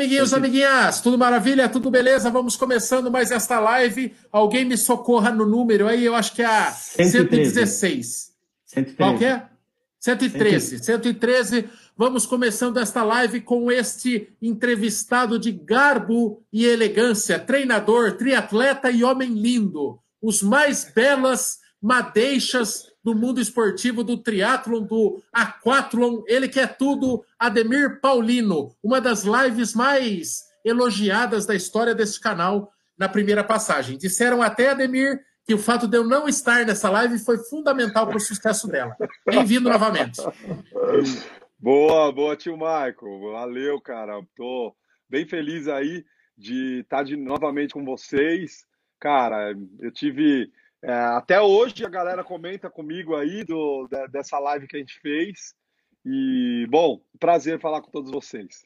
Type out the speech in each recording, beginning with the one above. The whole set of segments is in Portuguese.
amiguinhos, amiguinhas, tudo maravilha, tudo beleza? Vamos começando mais esta live. Alguém me socorra no número aí, eu acho que é a 116. 113. Qual que é? 113. 113. Vamos começando esta live com este entrevistado de garbo e elegância, treinador, triatleta e homem lindo. Os mais belas madeixas do mundo esportivo, do triatlon, do aquatlon, ele que é tudo, Ademir Paulino, uma das lives mais elogiadas da história desse canal na primeira passagem. Disseram até, Ademir, que o fato de eu não estar nessa live foi fundamental para o sucesso dela. Bem-vindo novamente. Boa, boa, tio Michael. Valeu, cara. Tô bem feliz aí de estar de, novamente com vocês. Cara, eu tive é, até hoje a galera comenta comigo aí do, dessa live que a gente fez. E, bom, prazer falar com todos vocês.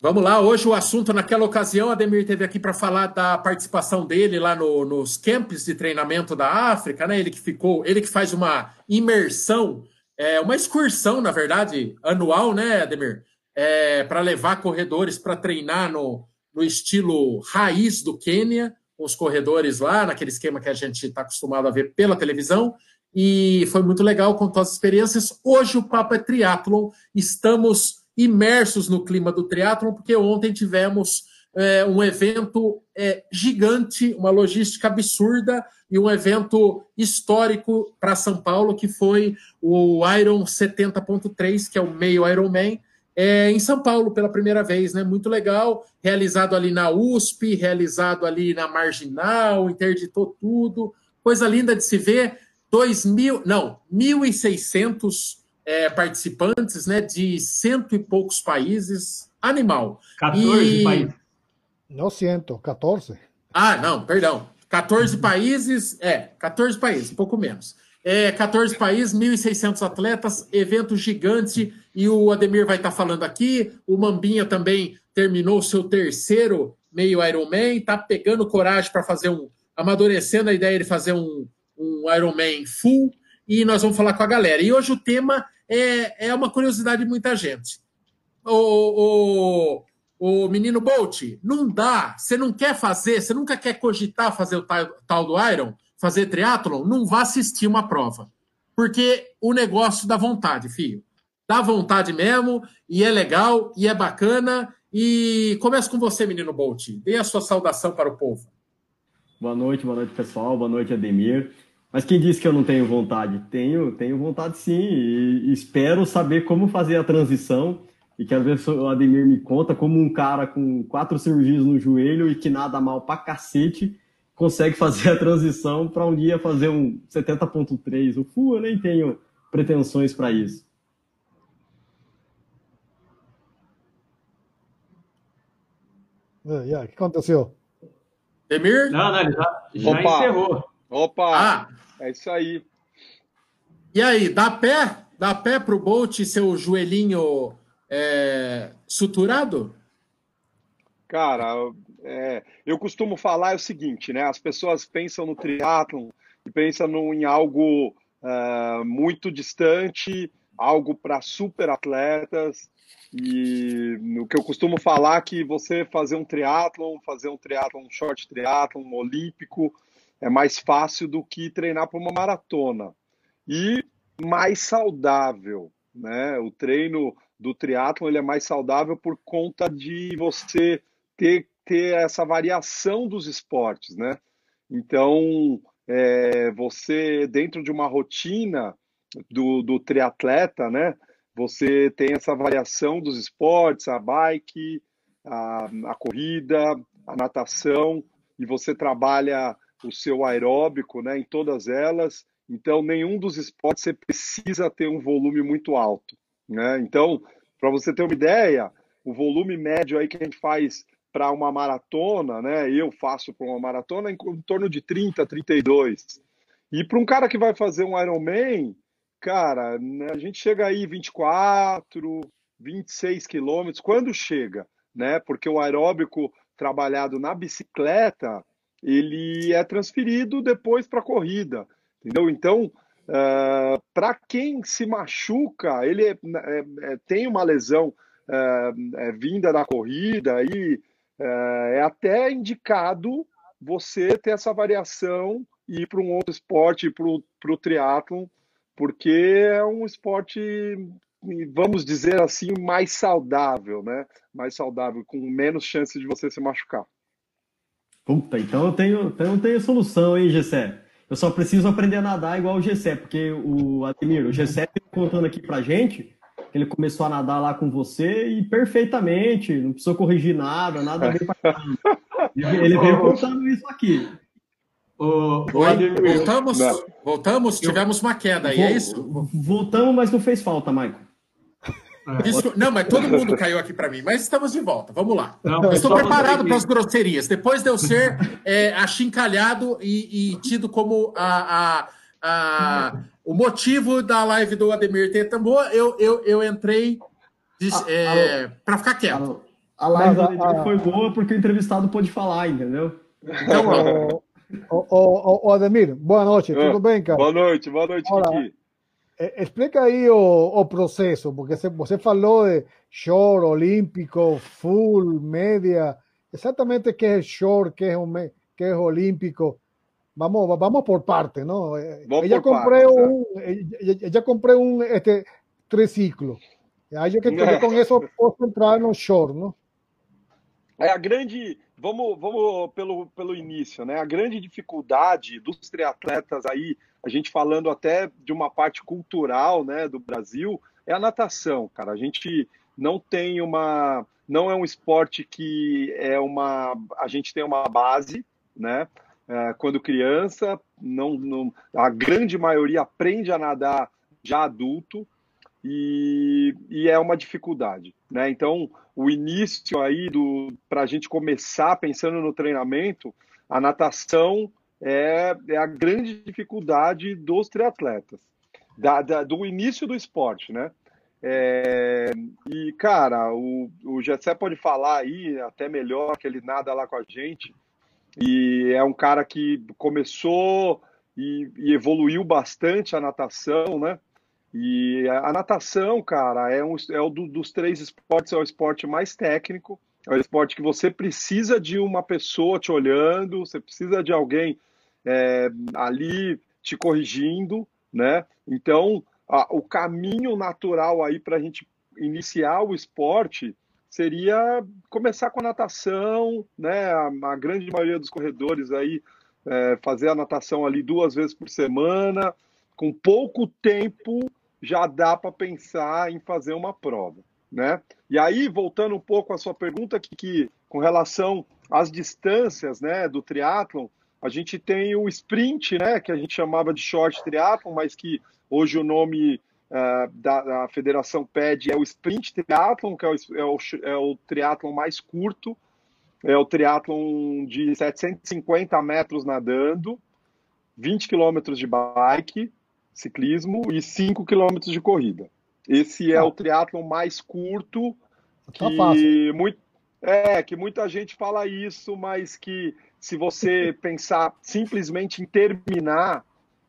Vamos lá, hoje o assunto, naquela ocasião, Ademir teve aqui para falar da participação dele lá no, nos camps de treinamento da África, né? Ele que ficou, ele que faz uma imersão, é, uma excursão, na verdade, anual, né, Ademir? É, para levar corredores para treinar no, no estilo raiz do Quênia os corredores lá, naquele esquema que a gente está acostumado a ver pela televisão. E foi muito legal com todas as experiências. Hoje o papo é triatlon. Estamos imersos no clima do triatlon, porque ontem tivemos é, um evento é, gigante, uma logística absurda e um evento histórico para São Paulo, que foi o Iron 70.3, que é o meio Ironman, é, em São Paulo pela primeira vez, né? Muito legal, realizado ali na USP, realizado ali na Marginal, interditou tudo, coisa linda de se ver. Dois mil, não, 1.600 é, participantes, né? De cento e poucos países, animal. 14 e... países. Não cento, 14. Ah, não, perdão. 14 países, é, 14 países, um pouco menos. É, 14 países, 1.600 atletas, evento gigante, e o Ademir vai estar falando aqui. O Mambinha também terminou seu terceiro meio Ironman, está pegando coragem para fazer um. amadurecendo a ideia de fazer um, um Ironman full, e nós vamos falar com a galera. E hoje o tema é, é uma curiosidade de muita gente. O, o, o menino Bolt, não dá, você não quer fazer, você nunca quer cogitar fazer o tal, tal do Iron? Fazer triatlon, não vá assistir uma prova. Porque o negócio dá vontade, filho. Dá vontade mesmo, e é legal, e é bacana. E começa com você, menino Bolt. Dê a sua saudação para o povo. Boa noite, boa noite, pessoal. Boa noite, Ademir. Mas quem disse que eu não tenho vontade? Tenho, tenho vontade sim. E espero saber como fazer a transição. E quero ver se o Ademir me conta como um cara com quatro cirurgias no joelho e que nada mal pra cacete consegue fazer a transição para um dia fazer um 70.3. O full eu nem tenho pretensões para isso. E aí, o que aconteceu? Emir? Não, não, ele já, já Opa. encerrou. Opa! Ah. É isso aí. E aí, dá pé? Dá pé pro Bolt seu joelhinho é, suturado? Cara, é, eu costumo falar é o seguinte, né? As pessoas pensam no triatlon e pensam no, em algo uh, muito distante, algo para super atletas. E o que eu costumo falar é que você fazer um triatlon, fazer um triatlon, um short triatlon, um olímpico, é mais fácil do que treinar para uma maratona. E mais saudável, né? O treino do triatlon ele é mais saudável por conta de você ter ter essa variação dos esportes, né? Então, é, você, dentro de uma rotina do, do triatleta, né? Você tem essa variação dos esportes, a bike, a, a corrida, a natação, e você trabalha o seu aeróbico né, em todas elas. Então, nenhum dos esportes você precisa ter um volume muito alto. Né? Então, para você ter uma ideia, o volume médio aí que a gente faz para uma maratona, né? Eu faço para uma maratona em, em, torno de 30, 32. E para um cara que vai fazer um Ironman, cara, né, a gente chega aí 24, 26 quilômetros, quando chega, né? Porque o aeróbico trabalhado na bicicleta, ele é transferido depois para a corrida, entendeu? Então, uh, para quem se machuca, ele é, é, é, tem uma lesão é, é, vinda da corrida, e é, é até indicado você ter essa variação e ir para um outro esporte, para o triatlon, porque é um esporte, vamos dizer assim, mais saudável, né? Mais saudável, com menos chance de você se machucar. Puta, então eu tenho, então eu tenho solução, hein, Gessé? Eu só preciso aprender a nadar igual o Gessé, porque o Ademir, o Gessé tá contando aqui pra gente ele começou a nadar lá com você e perfeitamente, não precisou corrigir nada, nada bem pra caramba. Ele veio contando isso aqui. O, voltamos, voltamos, tivemos uma queda aí, é isso? Voltamos, mas não fez falta, Maicon. É. não, mas todo mundo caiu aqui para mim. Mas estamos de volta. Vamos lá. Não, estou preparado para as grosserias. Depois de eu ser é, achincalhado e, e, tido como a, a, a, o motivo da live do Ademir Tetambo, eu, eu, eu entrei é, para ficar quieto. A, live do Ademir foi boa porque o entrevistado pôde falar, entendeu? Então, o, o, o, Ademir, boa noite, tudo bem, cara? Boa noite, boa noite, Kiki. Eh, explica aí o, o processo, porque você falou de short, olímpico, full, média. Exatamente o que é short, que é, que é olímpico. Vamos, vamos por parte, ¿no? Eh, vamos ella compré parte, un, ella, ella, compré un este triciclo. Aí eu que eu com isso posso entrar no short? É a grande, vamos, vamos pelo, pelo início, né? A grande dificuldade dos triatletas aí a gente falando até de uma parte cultural né, do Brasil, é a natação, cara. A gente não tem uma. Não é um esporte que é uma. A gente tem uma base, né? É, quando criança, não, não, a grande maioria aprende a nadar já adulto e, e é uma dificuldade, né? Então, o início aí para a gente começar pensando no treinamento, a natação é, é a grande dificuldade dos triatletas, da, da, do início do esporte, né? É, e, cara, o, o Gessé pode falar aí até melhor, que ele nada lá com a gente, e é um cara que começou e, e evoluiu bastante a natação, né? E a, natação, cara, é, um, é o do, dos três esportes, é o esporte mais técnico, é um esporte que você precisa de uma pessoa te olhando, você precisa de alguém é, ali te corrigindo, né? Então, a, o caminho natural aí para a gente iniciar o esporte seria começar com a natação, né? A, a grande maioria dos corredores aí é, fazer a natação ali duas vezes por semana, com pouco tempo já dá para pensar em fazer uma prova né? E aí, voltando um pouco à sua pergunta, que, que com relação às distâncias, né, do triatlon, a gente tem o sprint, né, que a gente chamava de short triatlon, mas que hoje o nome uh, da, federação pede é o sprint triatlon, que é o, é o, é o triatlon mais curto, é o triatlon de 750 metros nadando, 20 quilômetros de bike, ciclismo e 5 quilômetros de corrida. Esse é ah. o triatlon mais curto tá que fácil. muito é que muita gente fala isso, mas que se você pensar simplesmente em terminar,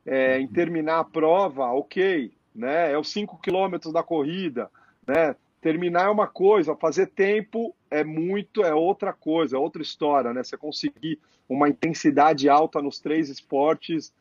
é, em terminar a prova, ok, né? É os 5 quilômetros da corrida, né? Terminar é uma coisa, fazer tempo é muito, é outra coisa, é outra história, né? Você conseguir uma intensidade alta nos três esportes,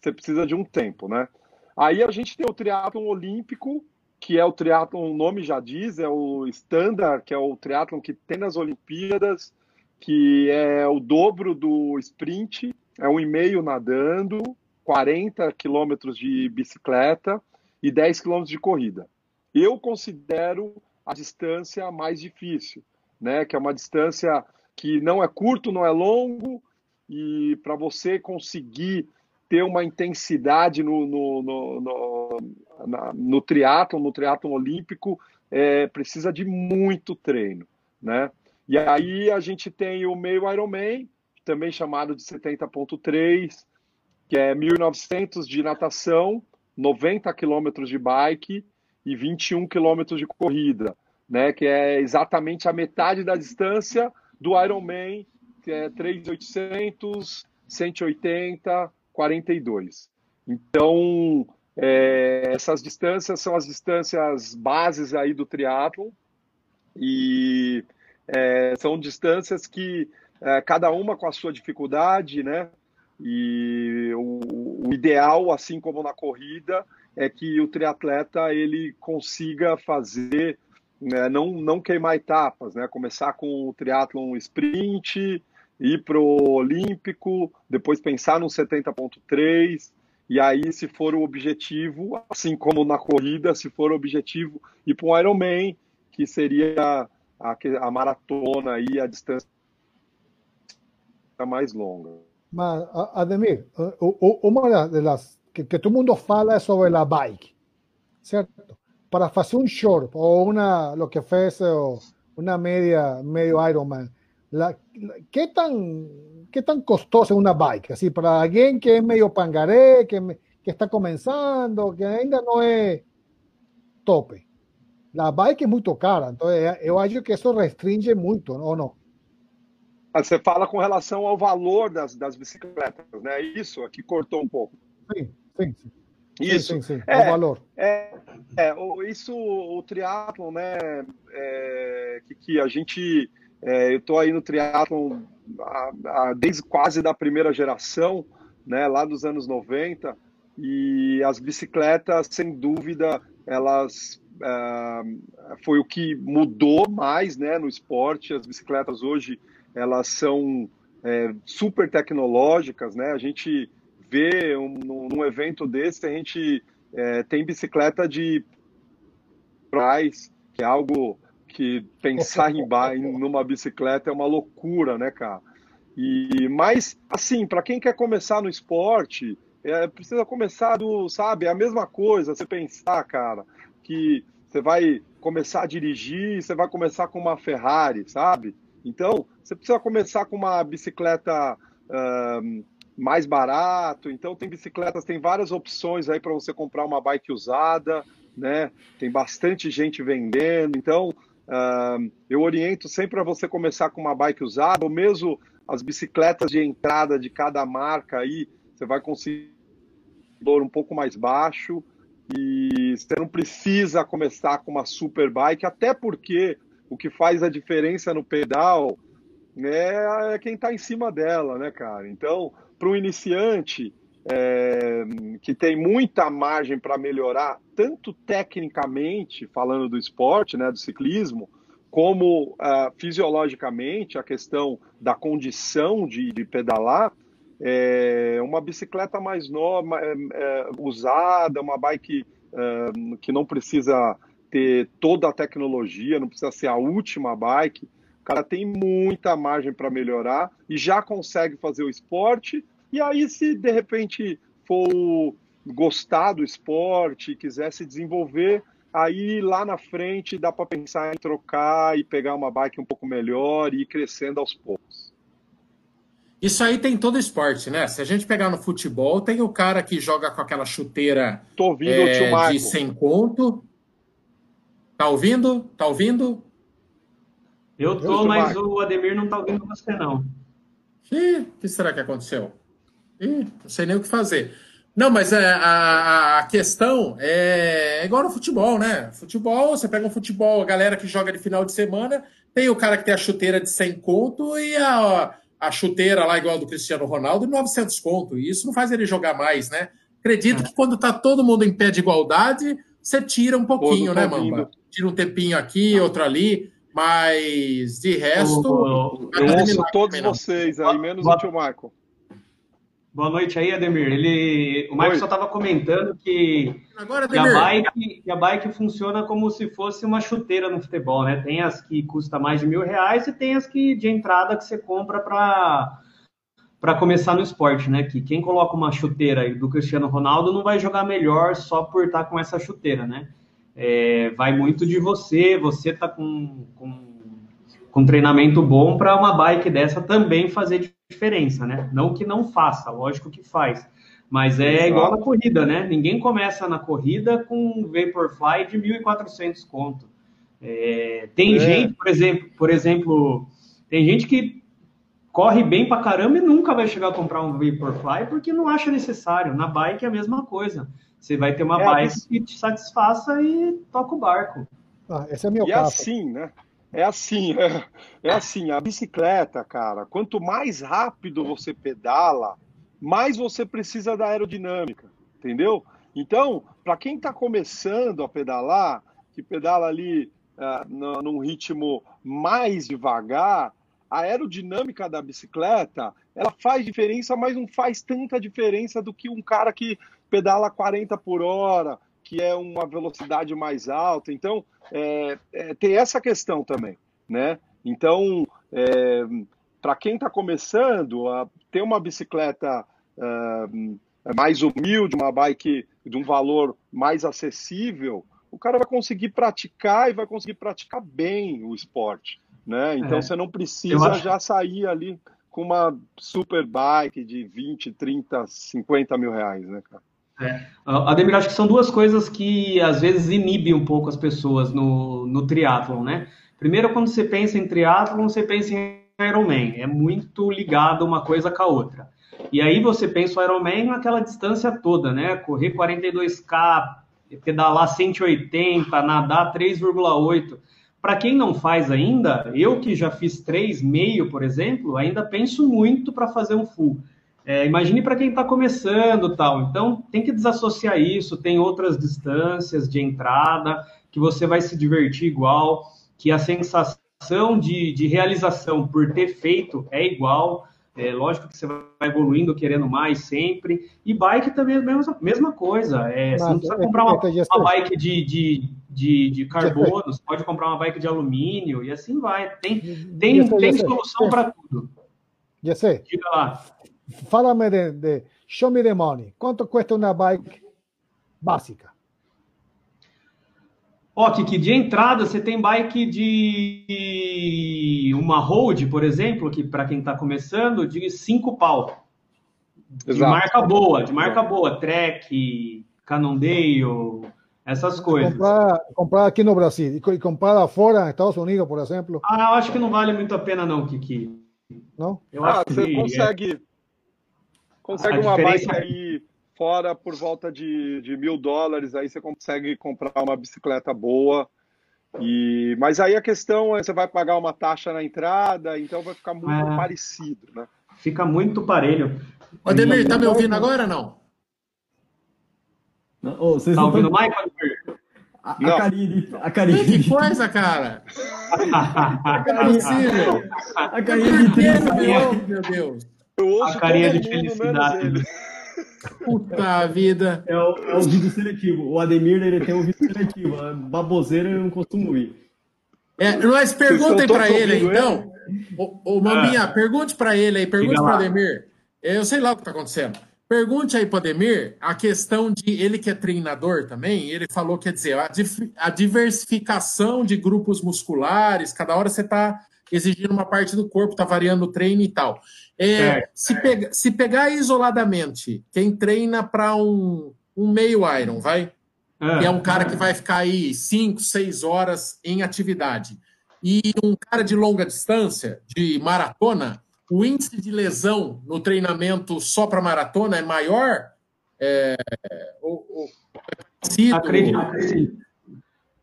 você precisa de um tempo, né? Aí a gente tem o triatlon olímpico, que é o triatlon, o nome já diz, é o standard, que é o triatlon que tem nas Olimpíadas, que é o dobro do sprint, é um e meio nadando, 40 quilômetros de bicicleta e 10 quilômetros de corrida. Eu considero a distância mais difícil, né? Que é uma distância que não é curto, não é longo, e para você conseguir ter uma intensidade no, no, no, no, na, no triatlon, no triatlon olímpico, é, precisa de muito treino, né? E aí a gente tem o meio Ironman, também chamado de 70.3, que é 1.900 de natação, 90 quilômetros de bike e 21 quilômetros de corrida, né? Que é exatamente a metade da distância do Ironman, que é 3.800, 180, 42. Então, é, essas distâncias são as distâncias bases aí do triatlo E é, são distâncias que é, cada uma com a sua dificuldade, né? E o, o, ideal, assim como na corrida, é que o triatleta ele consiga fazer, né, não, não queimar etapas, né? Começar com o triatlon sprint, ir para o olímpico, depois pensar no 70.3, e aí, se for o objetivo, assim como na corrida, se for o objetivo, ir para um Ironman, que seria a, a maratona e a distância mais longa. Ademir, uma das que, que todo mundo fala é sobre a bike, certo? Para fazer um short ou uma, lo que fez uma média, medio Ironman, la, ¿qué, tan, ¿qué tan costosa es una bike? Así, para alguien que es medio pangaré, que, que está comenzando, que ainda no es tope. La bike é muito cara, então eu acho que isso restringe muito, ou não? Você fala com relação ao valor das, das bicicletas, né? Isso aqui cortou um pouco. Sim, sim, sim. Isso, sim, sim, sim. É, o valor. É, é, isso, o triatlon, né? É, que, que a gente, é, eu estou aí no triatlon desde quase da primeira geração, né? Lá dos anos 90 e as bicicletas, sem dúvida, elas uh, foi o que mudou mais né, no esporte. As bicicletas hoje elas são é, super tecnológicas, né? A gente vê um, num evento desse, a gente é, tem bicicleta de trás, que é algo que pensar em, em numa bicicleta é uma loucura, né, cara? E mas assim, para quem quer começar no esporte, é, precisa começar do, sabe, é a mesma coisa, você pensar, cara, que você vai começar a dirigir, você vai começar com uma Ferrari, sabe? Então, você precisa começar com uma bicicleta uh, mais barato. Então, tem bicicletas, tem várias opções aí para você comprar uma bike usada, né? Tem bastante gente vendendo. Então, uh, eu oriento sempre a você começar com uma bike usada, ou mesmo as bicicletas de entrada de cada marca aí, você vai conseguir um pouco mais baixo e você não precisa começar com uma super bike, até porque o que faz a diferença no pedal né, é quem está em cima dela, né, cara? Então, para um iniciante é, que tem muita margem para melhorar, tanto tecnicamente, falando do esporte, né, do ciclismo, como uh, fisiologicamente, a questão da condição de, de pedalar, é, uma bicicleta mais nova, é, é, usada, uma bike é, que não precisa ter toda a tecnologia, não precisa ser a última bike. O cara tem muita margem para melhorar e já consegue fazer o esporte. E aí, se de repente for gostar do esporte e quiser se desenvolver, aí lá na frente dá para pensar em trocar e pegar uma bike um pouco melhor e ir crescendo aos poucos. Isso aí tem todo esporte, né? Se a gente pegar no futebol, tem o cara que joga com aquela chuteira Tô ouvindo é, de sem conto. Tá ouvindo? Tá ouvindo? Eu tô, Eu mas o Ademir não tá ouvindo você, não. Ih, o que será que aconteceu? Ih, não sei nem o que fazer. Não, mas é, a, a questão é, é igual no futebol, né? Futebol, você pega um futebol, a galera que joga de final de semana, tem o cara que tem a chuteira de 100 conto e a, a chuteira lá igual do Cristiano Ronaldo, 900 conto. E isso não faz ele jogar mais, né? Acredito que quando tá todo mundo em pé de igualdade, você tira um pouquinho, né, Mamba? Tira um tempinho aqui, outro ali, mas de resto. eu ouço todos vocês aí, menos o tio Marco. Boa noite aí, Ademir. Ele, o Marcos só estava comentando que, Agora, que, a bike, que a bike funciona como se fosse uma chuteira no futebol, né? Tem as que custa mais de mil reais e tem as que de entrada que você compra para para começar no esporte, né? Que quem coloca uma chuteira do Cristiano Ronaldo não vai jogar melhor só por estar tá com essa chuteira, né? É, vai muito de você, você tá com, com, com treinamento bom para uma bike dessa também fazer diferença, né? Não que não faça, lógico que faz. Mas é Exato. igual na corrida, né? Ninguém começa na corrida com um Vaporfly de 1.400 conto. É, tem é. gente, por exemplo, por exemplo, tem gente que corre bem pra caramba e nunca vai chegar a comprar um Vaporfly porque não acha necessário. Na bike é a mesma coisa. Você vai ter uma é, bike que te satisfaça e toca o barco. Ah, esse é meu E caso. assim, né? É assim, é, é, assim, a bicicleta, cara, quanto mais rápido você pedala, mais você precisa da aerodinâmica, entendeu? Então, para quem está começando a pedalar, que pedala ali uh, num ritmo mais devagar, a aerodinâmica da bicicleta, ela faz diferença, mas não faz tanta diferença do que um cara que pedala 40 por hora, que é uma velocidade mais alta. Então, é, é, tem essa questão também, né? Então, é, para quem está começando, a ter uma bicicleta uh, mais humilde, uma bike de um valor mais acessível, o cara vai conseguir praticar e vai conseguir praticar bem o esporte, né? Então, é. você não precisa acho... já sair ali com uma super bike de 20, 30, 50 mil reais, né, cara? É. Ademir, acho que são duas coisas que às vezes inibem um pouco as pessoas no, no triatlon, né? Primeiro, quando você pensa em triatlon, você pensa em Ironman. É muito ligado uma coisa com a outra. E aí você pensa o Ironman naquela distância toda, né? Correr 42K, pedalar 180, nadar 3,8. Para quem não faz ainda, eu que já fiz 3,5, por exemplo, ainda penso muito para fazer um full. É, imagine para quem está começando tal. Então, tem que desassociar isso. Tem outras distâncias de entrada que você vai se divertir igual, que a sensação de, de realização por ter feito é igual. É lógico que você vai evoluindo, querendo mais sempre. E bike também é a mesma, mesma coisa. É, você não precisa comprar uma, uma bike de, de, de, de carbono, você pode comprar uma bike de alumínio e assim vai. Tem, tem, tem solução para tudo. Diga lá. Fala-me de, de, Show me the money. Quanto custa uma bike básica? Ó, oh, Kiki, de entrada você tem bike de uma road, por exemplo, que para quem está começando, de cinco pau. De Exato. marca boa, de marca boa, Trek, Cannondale, essas coisas. Comprar, comprar aqui no Brasil e comprar fora, nos Estados Unidos, por exemplo. Ah, eu acho que não vale muito a pena não, Kiki. Não? Eu ah, você que, consegue é consegue uma diferença... bike aí fora por volta de, de mil dólares, aí você consegue comprar uma bicicleta boa. E, mas aí a questão é você vai pagar uma taxa na entrada, então vai ficar muito é, parecido, né? Fica muito parelho. O Ademir, tá me ouvindo agora ou não? não oh, vocês tá não ouvindo o Michael? A, a Karine, a Karine. Que coisa, cara! a Karine, a Karine meu Deus. Eu ouço a carinha de felicidade. Puta vida. É o, é o vídeo seletivo. O Ademir ele tem um vídeo seletivo. A baboseira eu não costumo ir. É, mas perguntem para ele, então. Ô, Maminha, ah. pergunte para ele aí, pergunte para o Ademir. Eu sei lá o que está acontecendo. Pergunte aí para o Ademir a questão de ele que é treinador também. Ele falou, quer dizer, a, a diversificação de grupos musculares, cada hora você está exigindo uma parte do corpo, está variando o treino e tal. É, se, pega, se pegar isoladamente, quem treina para um, um meio Iron, vai? É. Que é um cara que vai ficar aí 5, 6 horas em atividade. E um cara de longa distância, de maratona, o índice de lesão no treinamento só para maratona é maior? É, ou, ou, é acredito que sim.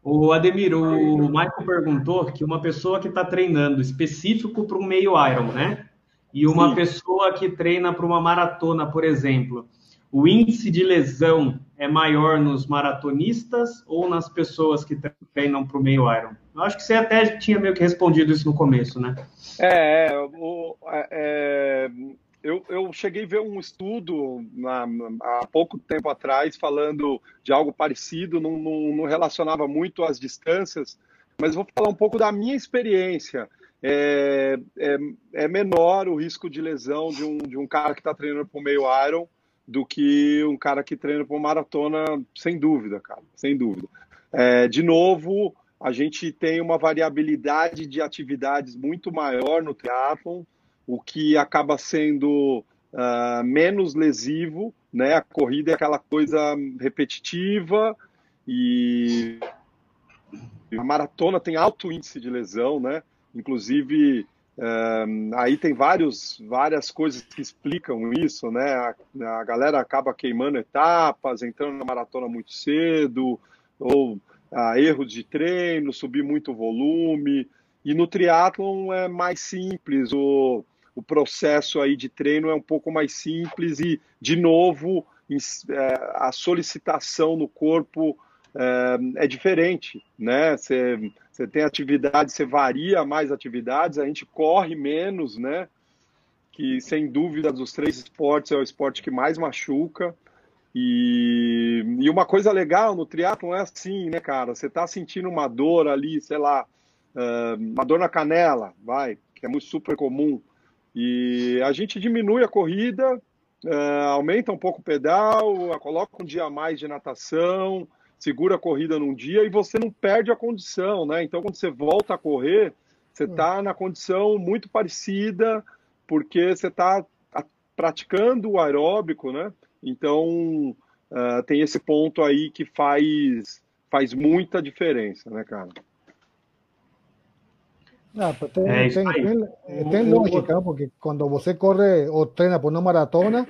O Ademir, o Michael perguntou que uma pessoa que está treinando específico para um meio Iron, né? E uma Sim. pessoa que treina para uma maratona, por exemplo, o índice de lesão é maior nos maratonistas ou nas pessoas que treinam para o meio Iron? Eu acho que você até tinha meio que respondido isso no começo, né? É, é o, é, é eu, eu cheguei a ver um estudo na, há pouco tempo atrás falando de algo parecido, não, não, não relacionava muito às distâncias, mas vou falar um pouco da minha experiência é, é, é, menor o risco de lesão de um, de um cara que está treinando para o meio Iron do que um cara que treina para uma maratona, sem dúvida, cara, sem dúvida. É, de novo, a gente tem uma variabilidade de atividades muito maior no triatlon, o que acaba sendo uh, menos lesivo, né? A corrida é aquela coisa repetitiva e a maratona tem alto índice de lesão, né? Inclusive, aí tem vários, várias coisas que explicam isso, né? A, a, galera acaba queimando etapas, entrando na maratona muito cedo, ou ah, erros de treino, subir muito volume. E no triatlon é mais simples, o, o processo aí de treino é um pouco mais simples e, de novo, é, a solicitação no corpo é, é diferente, né? Você, você tem atividade, você varia mais atividades, a gente corre menos, né? Que sem dúvida dos três esportes é o esporte que mais machuca. E, e uma coisa legal no triatlon é assim, né, cara? Você tá sentindo uma dor ali, sei lá, uh, uma dor na canela, vai, que é muito super comum. E a gente diminui a corrida, uh, aumenta um pouco o pedal, coloca um dia a mais de natação, segura a corrida num dia e você não perde a condição, né? Então, quando você volta a correr, você está na condição muito parecida, porque você está praticando o aeróbico, né? Então, uh, tem esse ponto aí que faz, faz muita diferença, né, cara? Ah, tem, é tem, tem, tem, lógica, porque quando você corre ou treina por uma maratona,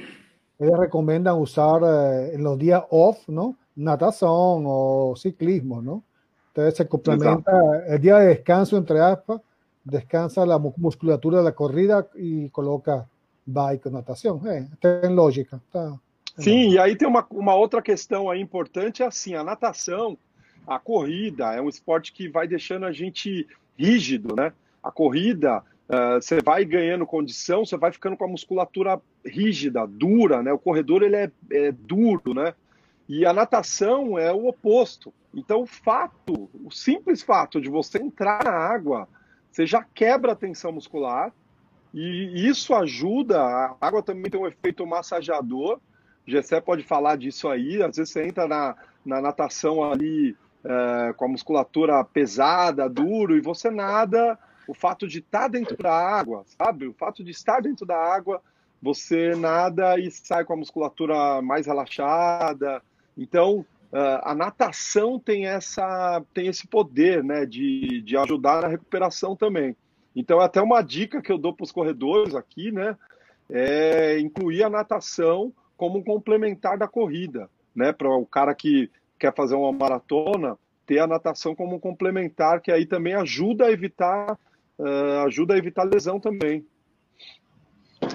eles recomendam usar eh, los días off, ¿no? Natación o ciclismo, ¿no? Entonces se complementa el día de descanso, entre aspas, descansa la musculatura de la corrida e coloca bike, natação. É, tem lógica. Tá, Sim, e aí tem uma, uma outra questão aí importante, assim, a natação, a corrida, é um esporte que vai deixando a gente rígido, né? A corrida, uh, você vai ganhando condição, você vai ficando com a musculatura rígida, dura, né? O corredor, ele é, é duro, né? E a natação é o oposto. Então, o fato, o simples fato de você entrar na água, você já quebra a tensão muscular, e isso ajuda. A água também tem um efeito massageador, Gessé pode falar disso aí. Às vezes você entra na, na natação ali é, com a musculatura pesada, duro, e você nada. O fato de estar dentro da água, sabe? O fato de estar dentro da água, você nada e sai com a musculatura mais relaxada. Então, é, a natação tem, essa, tem esse poder né, de, de ajudar na recuperação também. Então, é até uma dica que eu dou para os corredores aqui, né? É incluir a natação como um complementar da corrida, né? Para o cara que quer fazer uma maratona, ter a natação como um complementar, que aí também ajuda a evitar, uh, ajuda a evitar lesão também.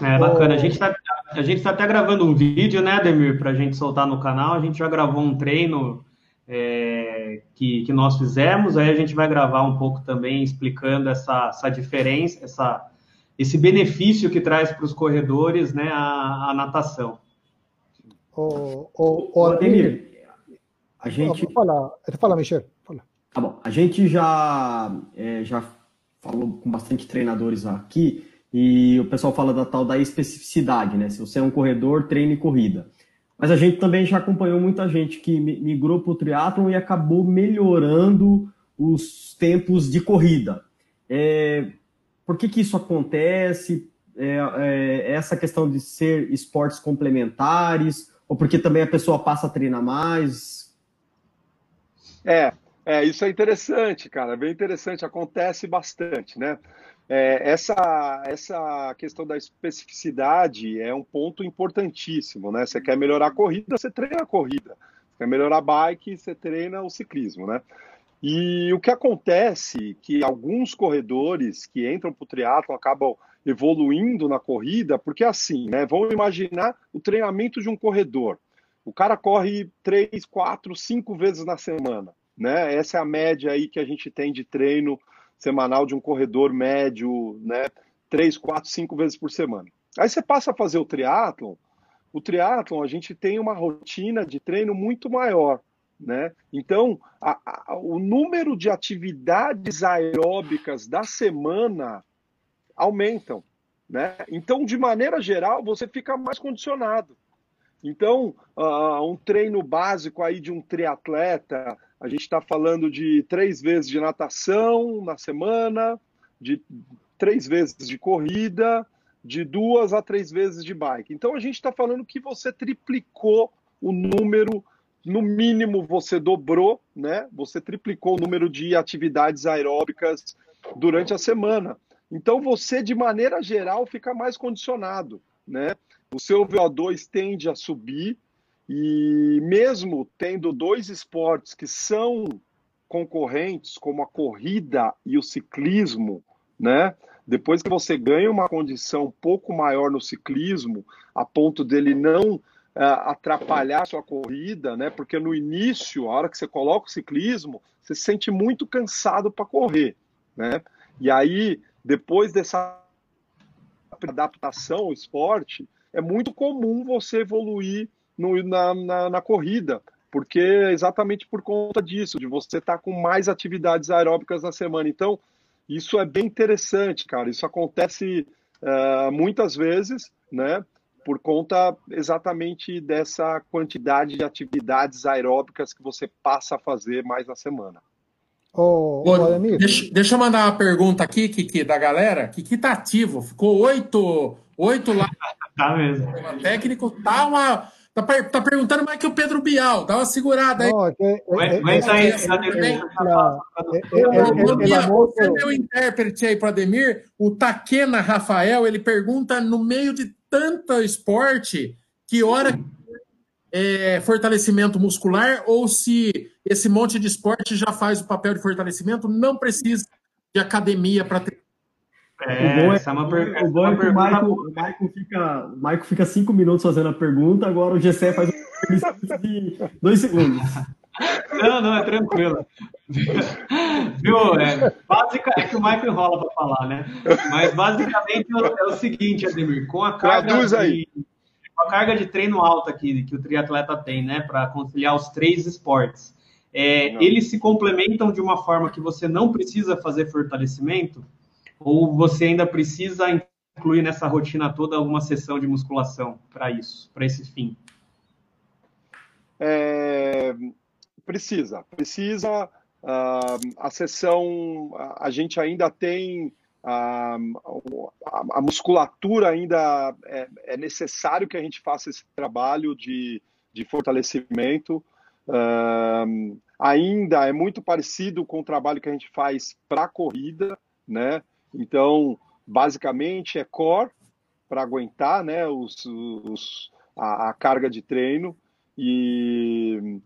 É bacana. A gente está a gente tá até gravando um vídeo, né, Demir, para a gente soltar no canal. A gente já gravou um treino é, que, que nós fizemos. Aí a gente vai gravar um pouco também explicando essa, essa diferença, essa, esse benefício que traz para os corredores, né, a, a natação. O, o, o Ademir, a gente. Fala, fala Michel. Fala. Tá bom. A gente já, é, já falou com bastante treinadores aqui e o pessoal fala da tal da especificidade, né? Se você é um corredor, treine corrida. Mas a gente também já acompanhou muita gente que migrou para o triatlon e acabou melhorando os tempos de corrida. É, por que, que isso acontece? É, é, essa questão de ser esportes complementares ou porque também a pessoa passa a treinar mais? É, é isso é interessante, cara, bem interessante, acontece bastante, né? É, essa, essa questão da especificidade é um ponto importantíssimo, né? Você quer melhorar a corrida, você treina a corrida. Você quer melhorar a bike, você treina o ciclismo, né? E o que acontece é que alguns corredores que entram para o triatlo acabam evoluindo na corrida, porque assim, né? Vamos imaginar o treinamento de um corredor. O cara corre três, quatro, cinco vezes na semana, né? Essa é a média aí que a gente tem de treino semanal de um corredor médio, né? Três, quatro, cinco vezes por semana. Aí você passa a fazer o triatlon. O triatlon a gente tem uma rotina de treino muito maior, né? Então, a, a, o número de atividades aeróbicas da semana aumentam. Né? Então, de maneira geral, você fica mais condicionado. Então, uh, um treino básico aí de um triatleta, a gente está falando de três vezes de natação na semana, de três vezes de corrida, de duas a três vezes de bike. Então, a gente está falando que você triplicou o número, no mínimo você dobrou, né? Você triplicou o número de atividades aeróbicas durante a semana. Então você, de maneira geral, fica mais condicionado, né? O seu VO2 tende a subir e mesmo tendo dois esportes que são concorrentes como a corrida e o ciclismo, né? Depois que você ganha uma condição um pouco maior no ciclismo, a ponto dele não uh, atrapalhar sua corrida, né? Porque no início, a hora que você coloca o ciclismo, você se sente muito cansado para correr, né? E aí, depois dessa adaptação ao esporte, é muito comum você evoluir no, na, na, na, corrida, porque é exatamente por conta disso, de você estar tá com mais atividades aeróbicas na semana. Então, isso é bem interessante, cara. Isso acontece uh, muitas vezes, né? Por conta exatamente dessa quantidade de atividades aeróbicas que você passa a fazer mais na semana. Ô, Ô, deixa, deixa, eu mandar uma pergunta aqui, Kiki, da galera. Kiki tá ativo, ficou oito, oito lá. tá mesmo. Técnico, tá uma. Tá, tá, perguntando mais que o Pedro Bial, dá uma segurada aí. Aguenta aí, Você é meu intérprete aí para Ademir, o Taquena Rafael, ele pergunta no meio de tanto esporte, que hora é, fortalecimento muscular ou se esse monte de esporte já faz o papel de fortalecimento, não precisa de academia para ter. É, o bom é, essa é uma, per... o bom é que o Michael, o Michael, fica, o Michael fica cinco minutos fazendo a pergunta, agora o GC faz um de dois segundos. Não, não, é tranquilo. Viu? É, básica, é que o Michael enrola para falar, né? Mas basicamente é o seguinte, Ademir, com a carga. Traduz aí. De a carga de treino alta que, que o triatleta tem, né, para conciliar os três esportes, é, eles se complementam de uma forma que você não precisa fazer fortalecimento, ou você ainda precisa incluir nessa rotina toda alguma sessão de musculação para isso, para esse fim? É, precisa, precisa. Uh, a sessão, a gente ainda tem a, a, a musculatura ainda é, é, necessário que a gente faça esse trabalho de, de fortalecimento. Uh, ainda é muito parecido com o trabalho que a gente faz para corrida, né? Então, basicamente é core para aguentar, né? Os, os a, a, carga de treino e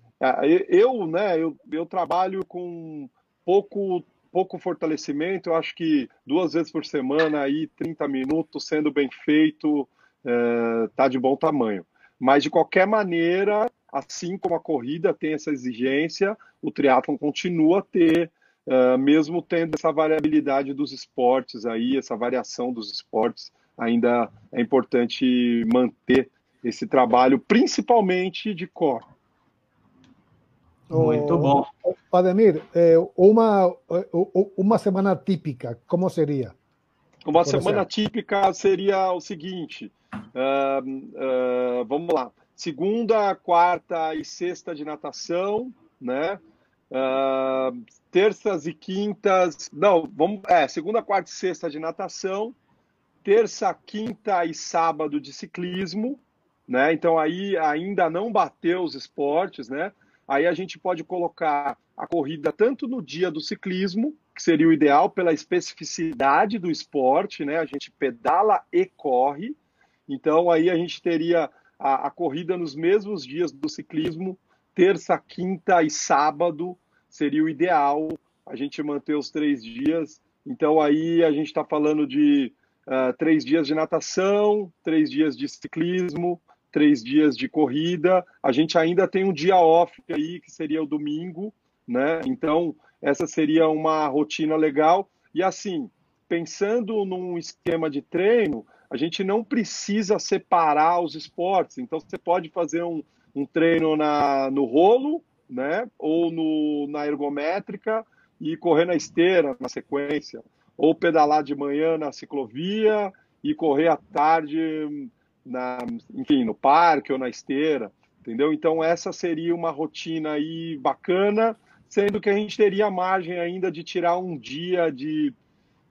eu, né? Eu, eu trabalho com pouco pouco fortalecimento, eu acho que duas vezes por semana, aí 30 minutos, sendo bem feito, é, tá de bom tamanho. Mas, de qualquer maneira, assim como a corrida tem essa exigência, o triatlon continua a ter, é, mesmo tendo essa variabilidade dos esportes aí, essa variação dos esportes, ainda é importante manter esse trabalho, principalmente de core. Muito bom. Ademir, eh, uma, uma semana típica, como seria? Uma semana típica seria o seguinte: uh, uh, vamos lá, segunda, quarta e sexta de natação, né? Uh, terças e quintas, não, vamos, é, segunda, quarta e sexta de natação, terça, quinta e sábado de ciclismo, né? Então aí ainda não bateu os esportes, né? Aí a gente pode colocar a corrida tanto no dia do ciclismo, que seria o ideal pela especificidade do esporte, né? A gente pedala e corre. Então aí a gente teria a, a corrida nos mesmos dias do ciclismo, terça, quinta e sábado seria o ideal. A gente manter os três dias. Então aí a gente está falando de uh, três dias de natação, três dias de ciclismo, três dias de corrida. A gente ainda tem um dia off aí, que seria o domingo, né? Então, essa seria uma rotina legal. E assim, pensando num esquema de treino, a gente não precisa separar os esportes. Então, você pode fazer um, um treino na, no rolo, né? Ou no, na ergométrica e correr na esteira na sequência. Ou pedalar de manhã na ciclovia e correr à tarde na, enfim, no parque ou na esteira, entendeu? Então essa seria uma rotina aí bacana, sendo que a gente teria margem ainda de tirar um dia de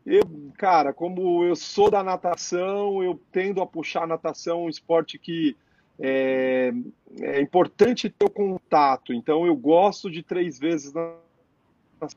eu, cara, como eu sou da natação, eu tendo a puxar a natação, um esporte que é, é importante ter o contato. Então eu gosto de três vezes na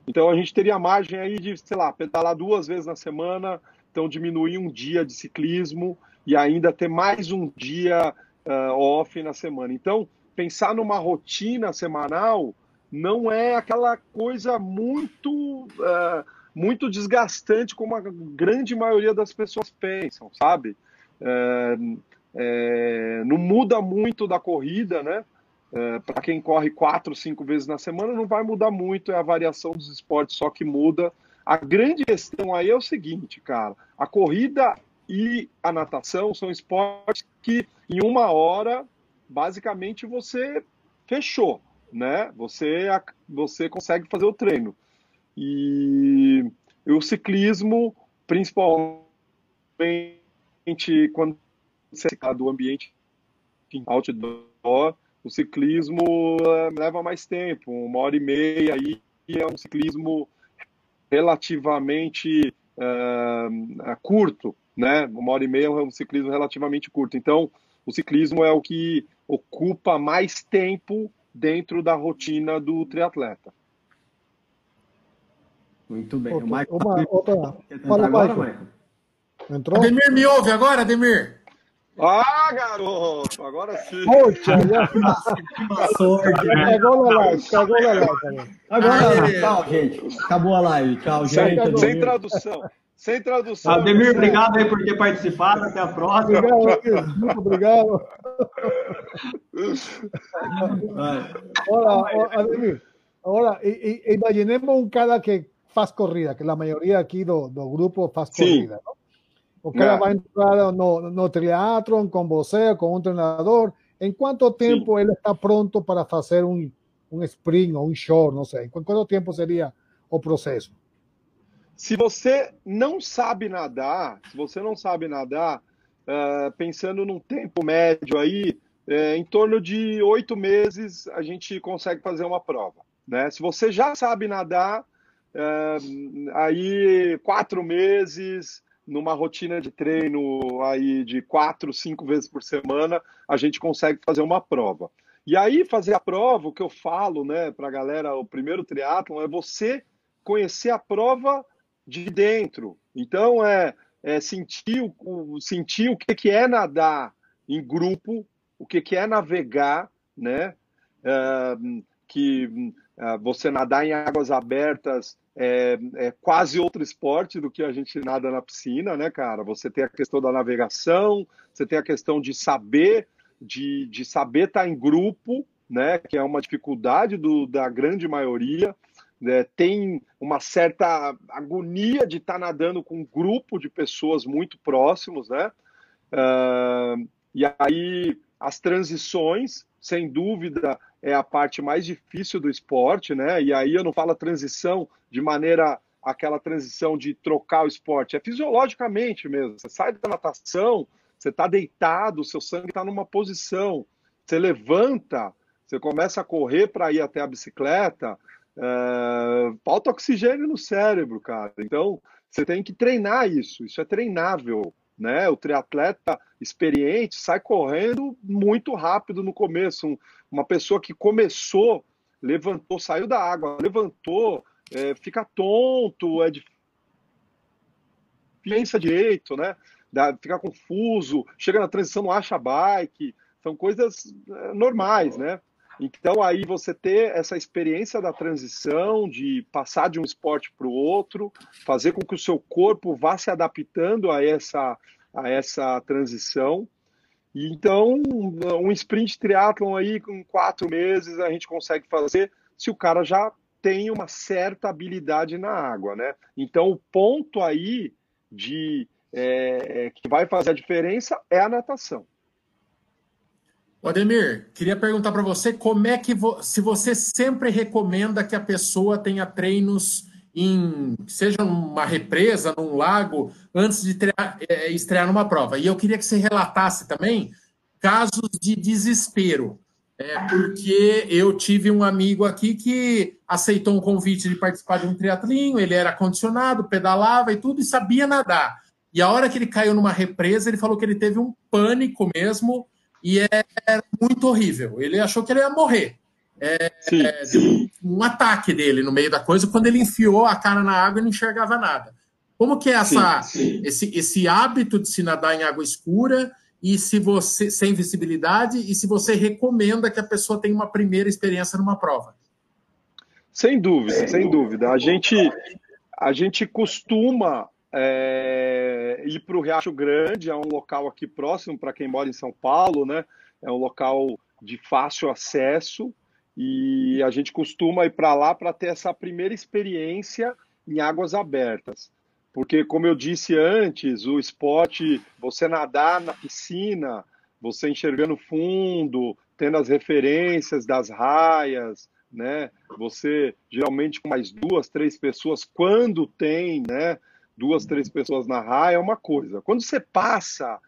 então a gente teria margem aí de, sei lá, pedalar duas vezes na semana, então diminuir um dia de ciclismo e ainda ter mais um dia uh, off na semana. Então, pensar numa rotina semanal não é aquela coisa muito uh, muito desgastante como a grande maioria das pessoas pensam, sabe? É, é, não muda muito da corrida, né? É, para quem corre quatro, cinco vezes na semana, não vai mudar muito, é a variação dos esportes só que muda. A grande questão aí é o seguinte, cara: a corrida e a natação são esportes que em uma hora, basicamente, você fechou, né? Você, você consegue fazer o treino. E, o ciclismo, principalmente quando do ambiente outdoor, o ciclismo eh, leva mais tempo, uma hora e meia, aí é um ciclismo relativamente uh, curto, né? Uma hora e meia é um ciclismo relativamente curto. Então, o ciclismo é o que ocupa mais tempo dentro da rotina do triatleta. Muito bem. O Michael... uma, outra... Fala, agora, Michael. Entrou? Ademir, me ouve agora, Ademir? Ah, garoto! Agora sim. Poxa, que sorte. Acabou a live, acabou a live. Agora, tchau, gente. Acabou a live. Tchau, gente. Sem, sem tradução. Sem tradução. Ademir, obrigado aí por ter participado. Até a próxima. Obrigado, muito obrigado. Olha, Ademir, agora imaginemos um cara que faz corrida, que a maioria aqui do, do grupo faz corrida, não? O cara vai entrar no, no triatlon com você, com um treinador. Em quanto tempo Sim. ele está pronto para fazer um, um sprint ou um short? Não sei. Em quanto tempo seria o processo? Se você não sabe nadar, se você não sabe nadar, uh, pensando num tempo médio aí, uh, em torno de oito meses a gente consegue fazer uma prova. Né? Se você já sabe nadar, uh, aí quatro meses, numa rotina de treino aí de quatro, cinco vezes por semana, a gente consegue fazer uma prova. E aí, fazer a prova, o que eu falo né, para a galera, o primeiro triatlon é você conhecer a prova de dentro. Então, é, é sentir, o, sentir o que, que é nadar em grupo, o que, que é navegar, né? É, que você nadar em águas abertas é, é, quase outro esporte do que a gente nada na piscina, né, cara? Você tem a questão da navegação, você tem a questão de saber, de, de saber estar em grupo, né? Que é uma dificuldade do, da grande maioria. Né? Tem uma certa agonia de estar nadando com um grupo de pessoas muito próximos, né? Uh, e aí as transições, sem dúvida, é a parte mais difícil do esporte, né? E aí eu não falo transição de maneira aquela transição de trocar o esporte, é fisiologicamente mesmo. Você sai da natação, você está deitado, seu sangue está numa posição, você levanta, você começa a correr para ir até a bicicleta, é... falta oxigênio no cérebro, cara. Então você tem que treinar isso, isso é treinável né? O triatleta experiente sai correndo muito rápido no começo. Um, uma pessoa que começou, levantou, saiu da água, levantou, é, fica tonto, é de pensa direito, né? Da, fica confuso, chega na transição, não acha bike, são coisas é, normais, né? Então, aí você ter essa experiência da transição, de passar de um esporte para o outro, fazer com que o seu corpo vá se adaptando a essa, a essa transição. E então, um sprint triatlon aí com quatro meses a gente consegue fazer se o cara já tem uma certa habilidade na água, né? Então, o ponto aí de é, é que vai fazer a diferença é a natação. Ademir, queria perguntar para você como é que vo se você sempre recomenda que a pessoa tenha treinos em seja numa represa, num lago, antes de estrear, é, estrear numa prova. E eu queria que você relatasse também casos de desespero. É, porque eu tive um amigo aqui que aceitou um convite de participar de um triatlinho, ele era condicionado, pedalava e tudo, e sabia nadar. E a hora que ele caiu numa represa, ele falou que ele teve um pânico mesmo, e é muito horrível. Ele achou que ele ia morrer. É, é, um ataque dele no meio da coisa, quando ele enfiou a cara na água e não enxergava nada. Como que é essa, sim, sim. Esse, esse hábito de se nadar em água escura e se você sem visibilidade e se você recomenda que a pessoa tenha uma primeira experiência numa prova? Sem dúvida, sem dúvida. A gente, a gente costuma é, ir para o Riacho Grande, é um local aqui próximo para quem mora em São Paulo, né? É um local de fácil acesso e a gente costuma ir para lá para ter essa primeira experiência em águas abertas. Porque, como eu disse antes, o esporte, você nadar na piscina, você enxergando fundo, tendo as referências das raias, né? Você geralmente com mais duas, três pessoas, quando tem, né? Duas, três pessoas na raia é uma coisa. Quando você passa,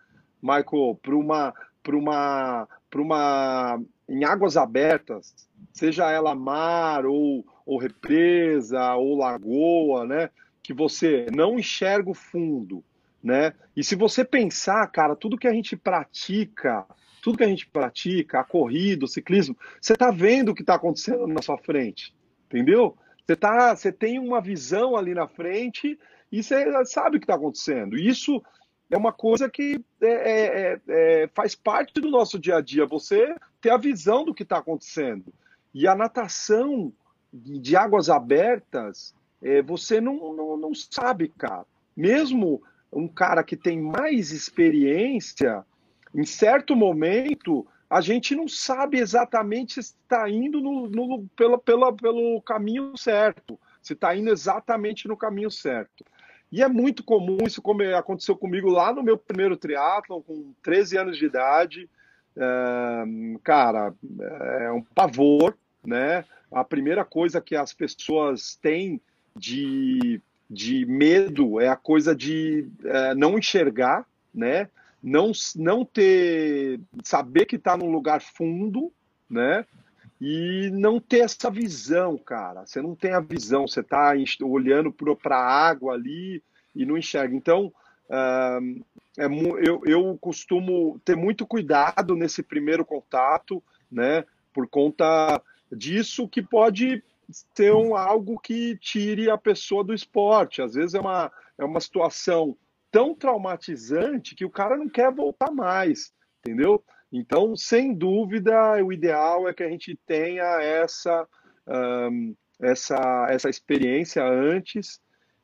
Michael, para uma, para uma, para uma, em águas abertas, seja ela mar ou, ou represa ou lagoa, né? Que você não enxerga o fundo, né? E se você pensar, cara, tudo que a gente pratica tudo que a gente pratica, a corrida, o ciclismo, você está vendo o que está acontecendo na sua frente, entendeu? Você, tá, você tem uma visão ali na frente e você sabe o que está acontecendo. Isso é uma coisa que é, é, é, é, faz parte do nosso dia a dia, você ter a visão do que está acontecendo. E a natação de águas abertas, é, você não, não, não sabe, cara. Mesmo um cara que tem mais experiência, em certo momento, a gente não sabe exatamente se está indo no, no, pela, pela, pelo caminho certo, se está indo exatamente no caminho certo. E é muito comum, isso como aconteceu comigo lá no meu primeiro triatlon, com 13 anos de idade. É, cara, é um pavor, né? A primeira coisa que as pessoas têm de, de medo é a coisa de é, não enxergar, né? não, não ter, saber que está num lugar fundo, né? E não ter essa visão, cara. Você não tem a visão, você está olhando para a água ali e não enxerga. Então, uh, é, eu, eu costumo ter muito cuidado nesse primeiro contato, né? Por conta disso que pode ser um, algo que tire a pessoa do esporte. Às vezes é uma, é uma situação tão traumatizante que o cara não quer voltar mais, entendeu? Então, sem dúvida, o ideal é que a gente tenha essa, um, essa, essa experiência antes.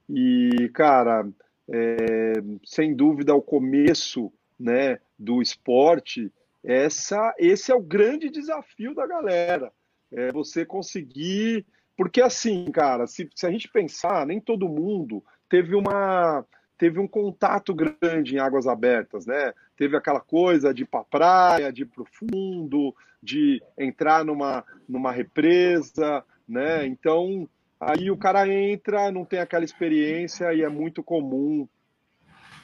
E, cara, é, sem dúvida, o começo né, do esporte, essa, esse é o grande desafio da galera. É você conseguir. Porque, assim, cara, se, se a gente pensar, nem todo mundo teve uma teve um contato grande em águas abertas, né? Teve aquela coisa de ir para praia, de ir para o fundo, de entrar numa, numa represa, né? Então, aí o cara entra, não tem aquela experiência e é muito comum.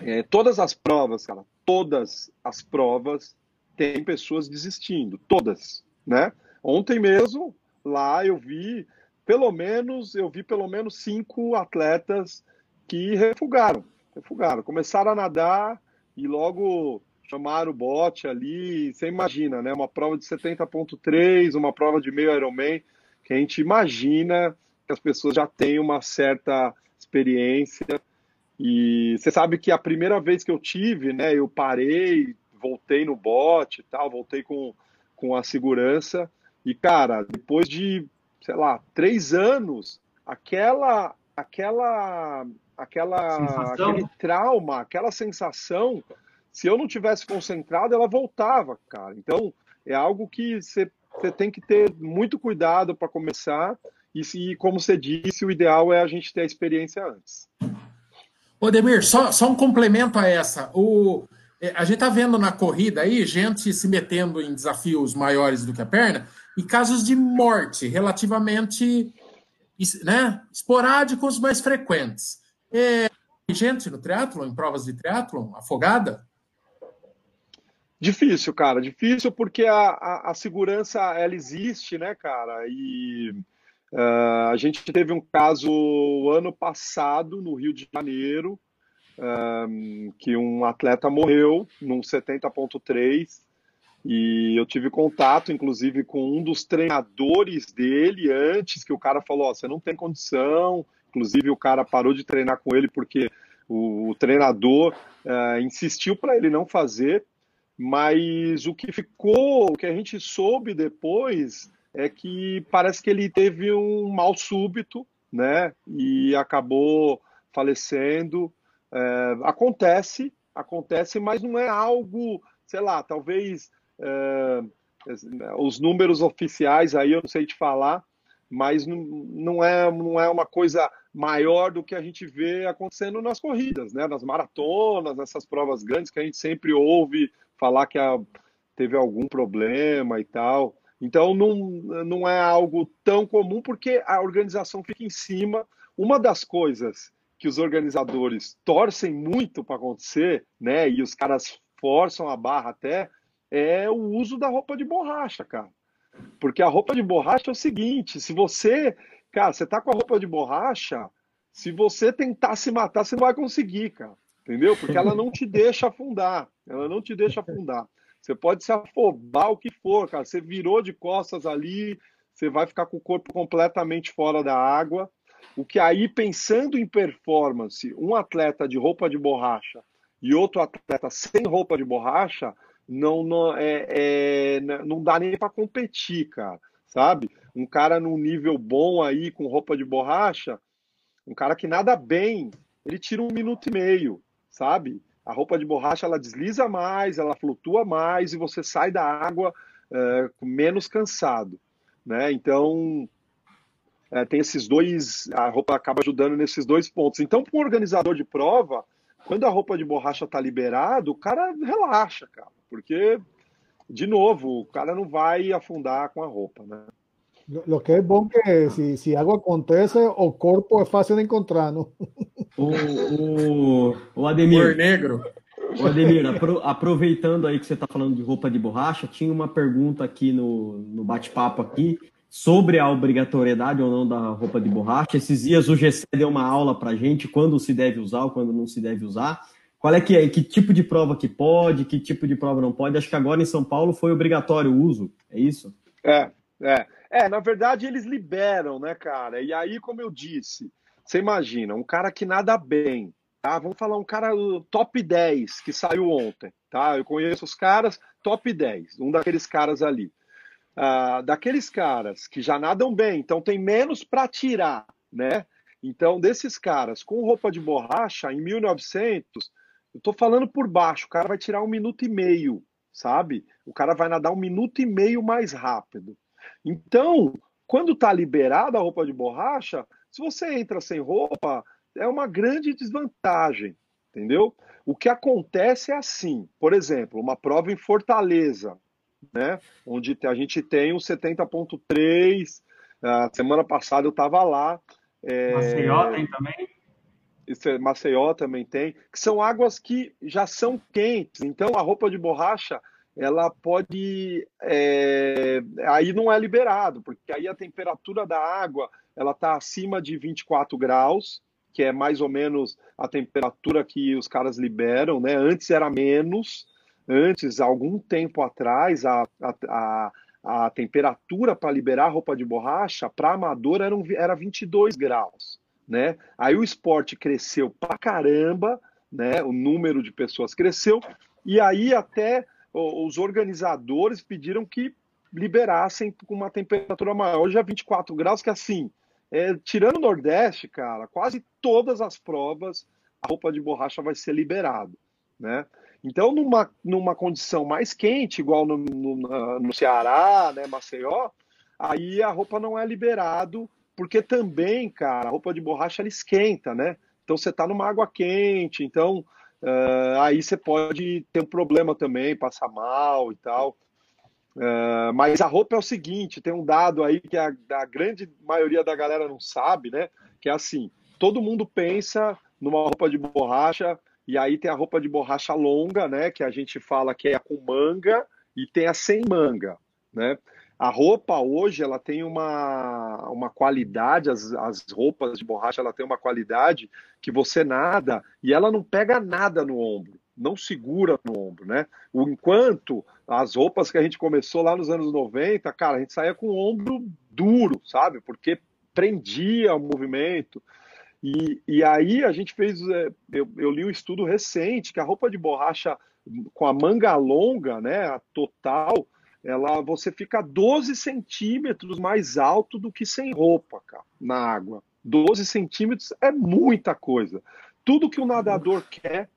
É, todas as provas, cara, todas as provas tem pessoas desistindo, todas, né? Ontem mesmo, lá eu vi, pelo menos, eu vi pelo menos cinco atletas que refugaram, refugaram. Começaram a nadar e logo chamaram o bote ali. Você imagina, né? Uma prova de 70,3, uma prova de meio Ironman, que a gente imagina que as pessoas já têm uma certa experiência. E você sabe que a primeira vez que eu tive, né? Eu parei, voltei no bote e tal, voltei com, com a segurança. E, cara, depois de, sei lá, três anos, aquela, aquela aquela, aquele trauma, aquela sensação, se eu não tivesse concentrado, ela voltava, cara. Então, é algo que você tem que ter muito cuidado para começar. E, se, como você disse, o ideal é a gente ter a experiência antes. Ô, Demir, só, só um complemento a essa. O, é, a gente está vendo na corrida aí gente se metendo em desafios maiores do que a perna e casos de morte relativamente né, esporádicos, mas frequentes. É, gente no triatlon, em provas de triatlon, afogada? Difícil, cara, difícil porque a, a, a segurança ela existe, né, cara? E uh, a gente teve um caso ano passado no Rio de Janeiro, um, que um atleta morreu num 70.3 e eu tive contato, inclusive, com um dos treinadores dele antes, que o cara falou: oh, você não tem condição, Inclusive, o cara parou de treinar com ele porque o, o treinador uh, insistiu para ele não fazer. Mas o que ficou, o que a gente soube depois, é que parece que ele teve um mal súbito, né? E acabou falecendo. É, acontece, acontece, mas não é algo, sei lá, talvez é, os números oficiais aí eu não sei te falar, mas não, é, não é uma coisa maior do que a gente vê acontecendo nas corridas, né? Nas maratonas, nessas provas grandes que a gente sempre ouve falar que a, teve algum problema e tal. Então não, não é algo tão comum porque a organização fica em cima. Uma das coisas que os organizadores torcem muito para acontecer, né? E os caras forçam a barra até é o uso da roupa de borracha, cara. Porque a roupa de borracha é o seguinte: se você, cara, você tá com a roupa de borracha, se você tentar se matar, você não vai conseguir, cara. Entendeu? Porque ela não te deixa afundar. Ela não te deixa afundar. Você pode se afobar o que for, cara. Você virou de costas ali, você vai ficar com o corpo completamente fora da água. O que aí, pensando em performance, um atleta de roupa de borracha e outro atleta sem roupa de borracha, não, não, é, é não dá nem para competir, cara, sabe? Um cara num nível bom aí, com roupa de borracha, um cara que nada bem, ele tira um minuto e meio, sabe? A roupa de borracha ela desliza mais, ela flutua mais e você sai da água é, menos cansado, né? Então é, tem esses dois, a roupa acaba ajudando nesses dois pontos. Então, para um organizador de prova, quando a roupa de borracha está liberado, o cara relaxa, cara. Porque, de novo, o cara não vai afundar com a roupa, né? Lo que é bom que se, se algo acontece, o corpo é fácil de encontrar, não? O, o, o Ademir. Cor negro. O Ademir, apro, aproveitando aí que você está falando de roupa de borracha, tinha uma pergunta aqui no, no bate-papo aqui sobre a obrigatoriedade ou não da roupa de borracha. Esses dias o GC deu uma aula para gente quando se deve usar quando não se deve usar. Qual é que é? Que tipo de prova que pode, que tipo de prova não pode? Acho que agora em São Paulo foi obrigatório o uso, é isso? É, é. É, na verdade eles liberam, né, cara? E aí, como eu disse, você imagina, um cara que nada bem, tá? Vamos falar um cara top 10 que saiu ontem, tá? Eu conheço os caras, top 10, um daqueles caras ali. Uh, daqueles caras que já nadam bem, então tem menos para tirar, né? Então, desses caras com roupa de borracha, em 1900, eu tô falando por baixo, o cara vai tirar um minuto e meio, sabe? O cara vai nadar um minuto e meio mais rápido. Então, quando tá liberada a roupa de borracha, se você entra sem roupa, é uma grande desvantagem, entendeu? O que acontece é assim, por exemplo, uma prova em Fortaleza, né? Onde a gente tem um 70.3. A semana passada eu estava lá. É... Maceió tem também? É, Maceió também tem, que são águas que já são quentes, então a roupa de borracha ela pode é, aí não é liberado, porque aí a temperatura da água ela está acima de 24 graus, que é mais ou menos a temperatura que os caras liberam, né? Antes era menos, antes, algum tempo atrás, a, a, a, a temperatura para liberar roupa de borracha para amador era, um, era 22 graus né? Aí o esporte cresceu pra caramba, né? O número de pessoas cresceu e aí até os organizadores pediram que liberassem com uma temperatura maior. Hoje é 24 graus, que assim, é, tirando o Nordeste, cara, quase todas as provas a roupa de borracha vai ser liberada, né? Então, numa, numa condição mais quente, igual no, no, no Ceará, né, Maceió, aí a roupa não é liberado porque também, cara, a roupa de borracha ela esquenta, né? Então você tá numa água quente, então uh, aí você pode ter um problema também, passar mal e tal. Uh, mas a roupa é o seguinte, tem um dado aí que a, a, grande maioria da galera não sabe, né? Que é assim, todo mundo pensa numa roupa de borracha, e aí tem a roupa de borracha longa, né? Que a gente fala que é a com manga, e tem a sem manga, né? A roupa hoje ela tem uma, uma qualidade, as, as roupas de borracha ela tem uma qualidade que você nada e ela não pega nada no ombro, não segura no ombro, né? Enquanto as roupas que a gente começou lá nos anos 90, cara, a gente saía com o ombro duro, sabe? Porque prendia o movimento. E, e aí a gente fez, é, eu, eu li um estudo recente que a roupa de borracha com a manga longa, né, a total, ela você fica 12 centímetros mais alto do que sem roupa, cara, na água. 12 centímetros é muita coisa. Tudo que o nadador quer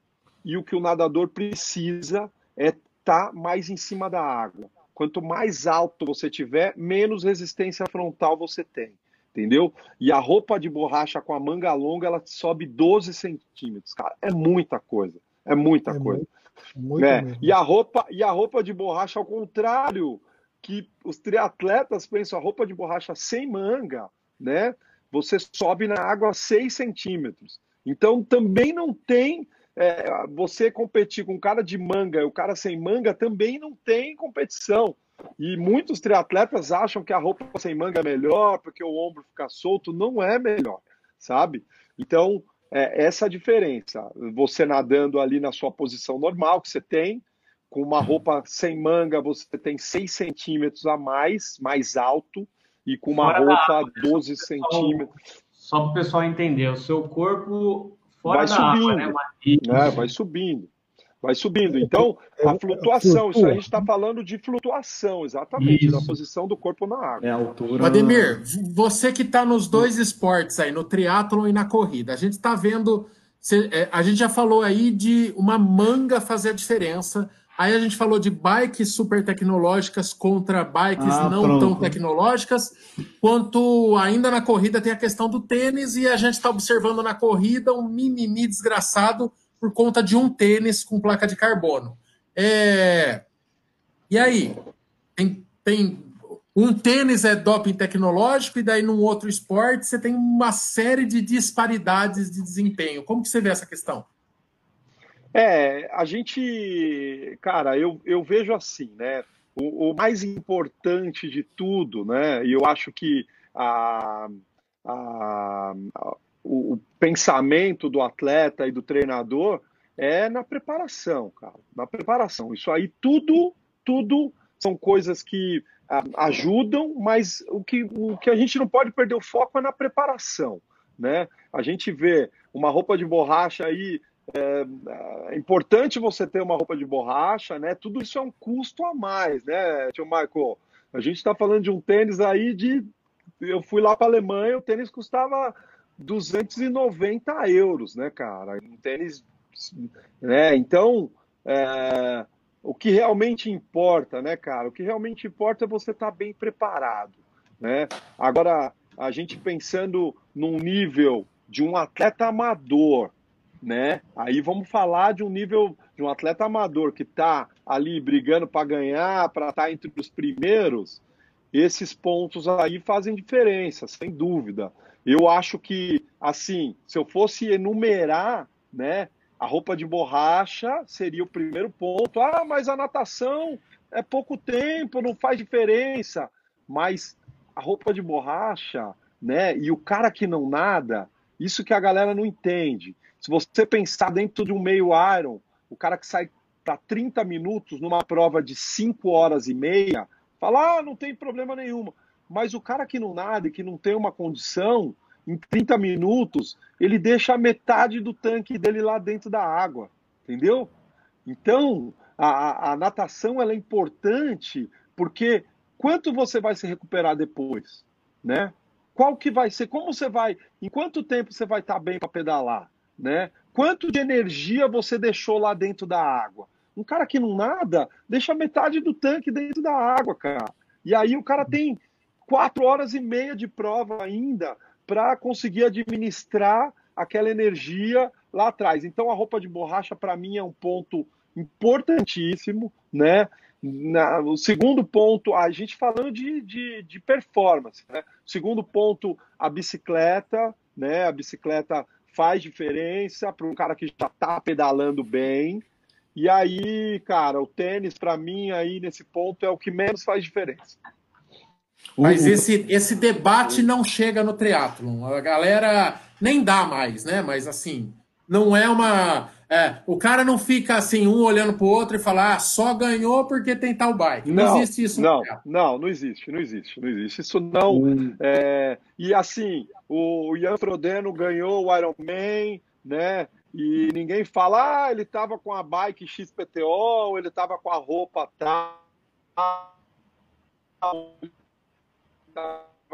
e o que o nadador precisa é estar tá mais em cima da água. Quanto mais alto você tiver, menos resistência frontal você tem. Entendeu? E a roupa de borracha com a manga longa, ela sobe 12 centímetros, cara. É muita coisa. É muita é coisa. Muito, né? E a roupa e a roupa de borracha ao contrário que os triatletas pensam a roupa de borracha sem manga, né? Você sobe na água 6 centímetros. Então também não tem é, você competir com um cara de manga e o cara sem manga também não tem competição. E muitos triatletas acham que a roupa sem manga é melhor porque o ombro fica solto. Não é melhor, sabe? Então, é essa a diferença. Você nadando ali na sua posição normal que você tem, com uma roupa sem manga, você tem 6 centímetros a mais, mais alto, e com uma fora roupa água, 12 centímetros. Só para o pessoal entender, o seu corpo fora vai da subindo, água, né? É, vai subindo. Vai subindo. Então, a flutuação, isso a gente está falando de flutuação, exatamente, isso. da posição do corpo na água. É a altura. Ademir, você que está nos dois esportes aí, no triatlon e na corrida, a gente está vendo. É, a gente já falou aí de uma manga fazer a diferença. Aí a gente falou de bikes super tecnológicas contra bikes ah, não pronto. tão tecnológicas, quanto ainda na corrida tem a questão do tênis e a gente está observando na corrida um mimimi desgraçado por conta de um tênis com placa de carbono. É... E aí? Tem, tem um tênis é doping tecnológico e daí num outro esporte você tem uma série de disparidades de desempenho. Como que você vê essa questão? É, a gente, cara, eu, eu vejo assim, né? O, o mais importante de tudo, né? E eu acho que a, a, a o, o pensamento do atleta e do treinador é na preparação, cara. Na preparação. Isso aí tudo, tudo são coisas que a, ajudam, mas o que, o que a gente não pode perder o foco é na preparação, né? A gente vê uma roupa de borracha aí é, é, importante você ter uma roupa de borracha, né? Tudo isso é um custo a mais, né, tio Michael? A gente está falando de um tênis aí de. Eu fui lá para a Alemanha, o tênis custava 290 euros, né, cara? Um tênis. Né? Então, é, o que realmente importa, né, cara? O que realmente importa é você estar tá bem preparado, né? Agora, a gente pensando num nível de um atleta amador, né? Aí vamos falar de um nível de um atleta amador que está ali brigando para ganhar, para estar tá entre os primeiros. Esses pontos aí fazem diferença, sem dúvida. Eu acho que, assim, se eu fosse enumerar, né, a roupa de borracha seria o primeiro ponto. Ah, mas a natação é pouco tempo, não faz diferença. Mas a roupa de borracha, né, e o cara que não nada, isso que a galera não entende. Se você pensar dentro de um meio Iron, o cara que sai para 30 minutos numa prova de 5 horas e meia, fala, ah, não tem problema nenhuma. Mas o cara que não nada e que não tem uma condição, em 30 minutos, ele deixa metade do tanque dele lá dentro da água, entendeu? Então, a, a natação ela é importante porque quanto você vai se recuperar depois, né? Qual que vai ser? Como você vai? Em quanto tempo você vai estar bem para pedalar, né? Quanto de energia você deixou lá dentro da água? Um cara que não nada deixa metade do tanque dentro da água, cara. E aí o cara tem quatro horas e meia de prova ainda para conseguir administrar aquela energia lá atrás. Então a roupa de borracha para mim é um ponto importantíssimo, né? Na, o segundo ponto, a gente falando de, de, de performance, né? O segundo ponto, a bicicleta, né? A bicicleta faz diferença para um cara que já está pedalando bem. E aí, cara, o tênis para mim aí nesse ponto é o que menos faz diferença. Mas esse, esse debate não chega no triatlon. A galera nem dá mais, né? Mas assim, não é uma. É, o cara não fica assim, um olhando para o outro e falar, ah, só ganhou porque tem tal bike. Não, não existe isso. Não, não, não existe, não existe, não existe. Isso não. Hum. É, e assim, o Ian Frodeno ganhou o Ironman, né? E ninguém fala, ah, ele estava com a bike XPTO, ele estava com a roupa tal.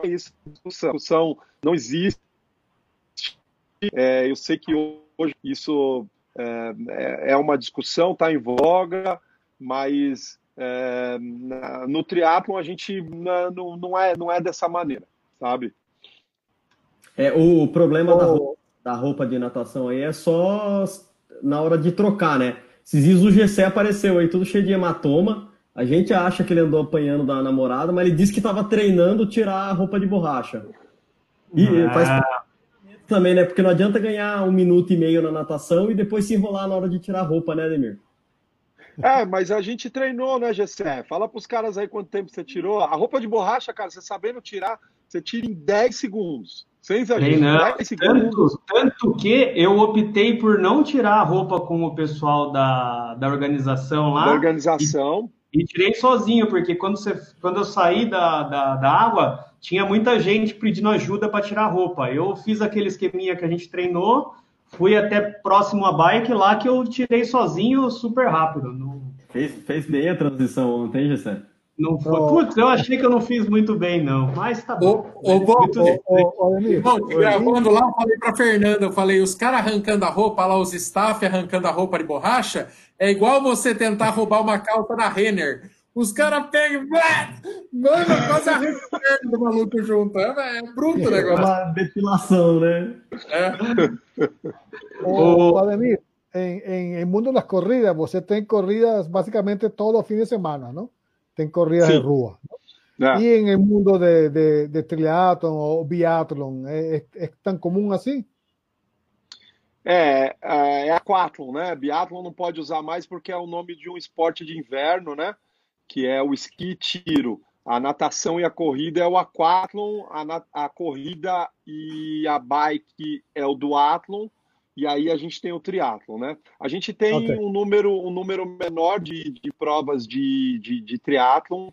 Isso, discussão, discussão não existe. É, eu sei que hoje isso é, é, é uma discussão, está em voga, mas é, no triatlon a gente não, não, é, não é dessa maneira, sabe? É, o problema oh. da, roupa, da roupa de natação aí é só na hora de trocar, né? Esses o GC apareceu aí, tudo cheio de hematoma. A gente acha que ele andou apanhando da namorada, mas ele disse que estava treinando tirar a roupa de borracha. E ah. faz também, né? Porque não adianta ganhar um minuto e meio na natação e depois se enrolar na hora de tirar a roupa, né, Demir? É, mas a gente treinou, né, Gessé? Fala pros caras aí quanto tempo você tirou. A roupa de borracha, cara, você sabendo tirar, você tira em 10 segundos. Sem exagero. Não, 10 segundos. Tanto, tanto que eu optei por não tirar a roupa com o pessoal da, da organização lá. Da organização. E, tirei sozinho, porque quando, você, quando eu saí da, da, da água, tinha muita gente pedindo ajuda para tirar roupa. Eu fiz aquele esqueminha que a gente treinou fui até próximo à bike lá que eu tirei sozinho super rápido. Não... Fez, fez bem a transição ontem, Gessé? Não foi. Oh. Putz, eu achei que eu não fiz muito bem, não. Mas tá bom. Ô, ô, bom, bom, gravando lá, eu falei pra Fernanda, eu falei, os caras arrancando a roupa, lá os staff arrancando a roupa de borracha, é igual você tentar roubar uma calça da Renner. Os caras pegam mano, quase arranca a perna do maluco junto. É, é bruto o negócio. É uma depilação, né? É. Ô, Ademir, em, em, em mundo das corridas, você tem corridas basicamente todo fim de semana, não? Tem corridas de rua. E em mundo de, de, de triatlon ou biatlon, é, é, tão comum assim? É, é, é aquatlon, né? Biatlon não pode usar mais porque é o nome de um esporte de inverno, né? que é o esqui tiro. A natação e a corrida é o aquatlon, a, a corrida e a bike é o duatlon, e aí a gente tem o triatlon, né? A gente tem okay. um, número, um número menor de, de provas de, de, de triatlon.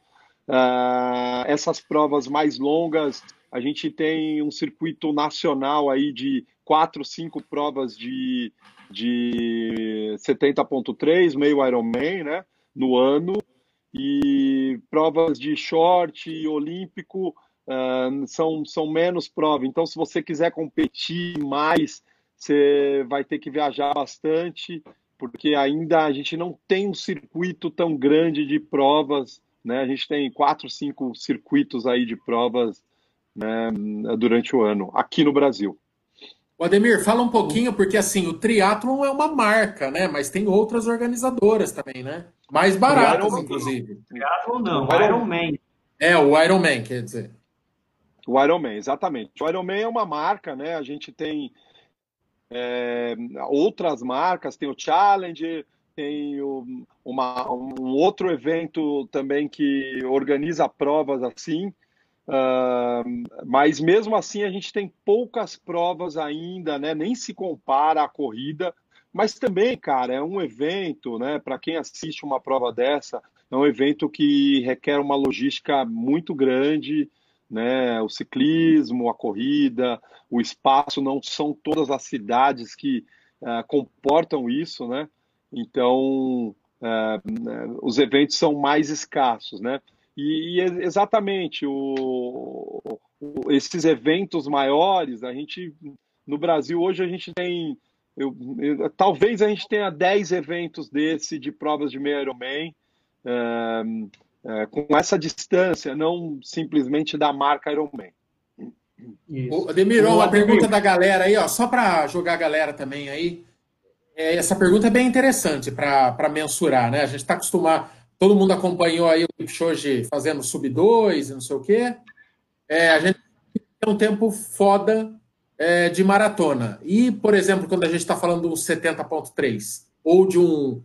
Uh, essas provas mais longas, a gente tem um circuito nacional aí de quatro, cinco provas de, de 70.3, meio Ironman, né? No ano e provas de short olímpico uh, são, são menos provas. Então, se você quiser competir mais, você vai ter que viajar bastante, porque ainda a gente não tem um circuito tão grande de provas. Né? A gente tem quatro, cinco circuitos aí de provas né, durante o ano, aqui no Brasil. O Ademir, fala um pouquinho, porque assim, o Triathlon é uma marca, né? Mas tem outras organizadoras também, né? Mais baratas, Iron inclusive. Triathlon não, o Iron Man. É, o Iron Man, quer dizer. O Iron Man, exatamente. O Iron Man é uma marca, né? A gente tem é, outras marcas, tem o Challenger, tem o, uma, um outro evento também que organiza provas assim. Uh, mas mesmo assim a gente tem poucas provas ainda, né? Nem se compara à corrida. Mas também, cara, é um evento, né? Para quem assiste uma prova dessa, é um evento que requer uma logística muito grande, né? O ciclismo, a corrida, o espaço, não são todas as cidades que uh, comportam isso, né? Então, uh, os eventos são mais escassos, né? E, e exatamente o, o, esses eventos maiores, a gente no Brasil hoje a gente tem eu, eu, talvez a gente tenha 10 eventos desse de provas de meio Ironman é, é, com essa distância, não simplesmente da marca Ironman. Isso. Ademir, uma pergunta da galera aí, ó, só para jogar a galera também aí. É, essa pergunta é bem interessante para mensurar, né? A gente está acostumado, Todo mundo acompanhou aí o Kipchoge fazendo sub 2 e não sei o quê. É, a gente tem um tempo foda é, de maratona. E, por exemplo, quando a gente está falando de um 70.3 ou de um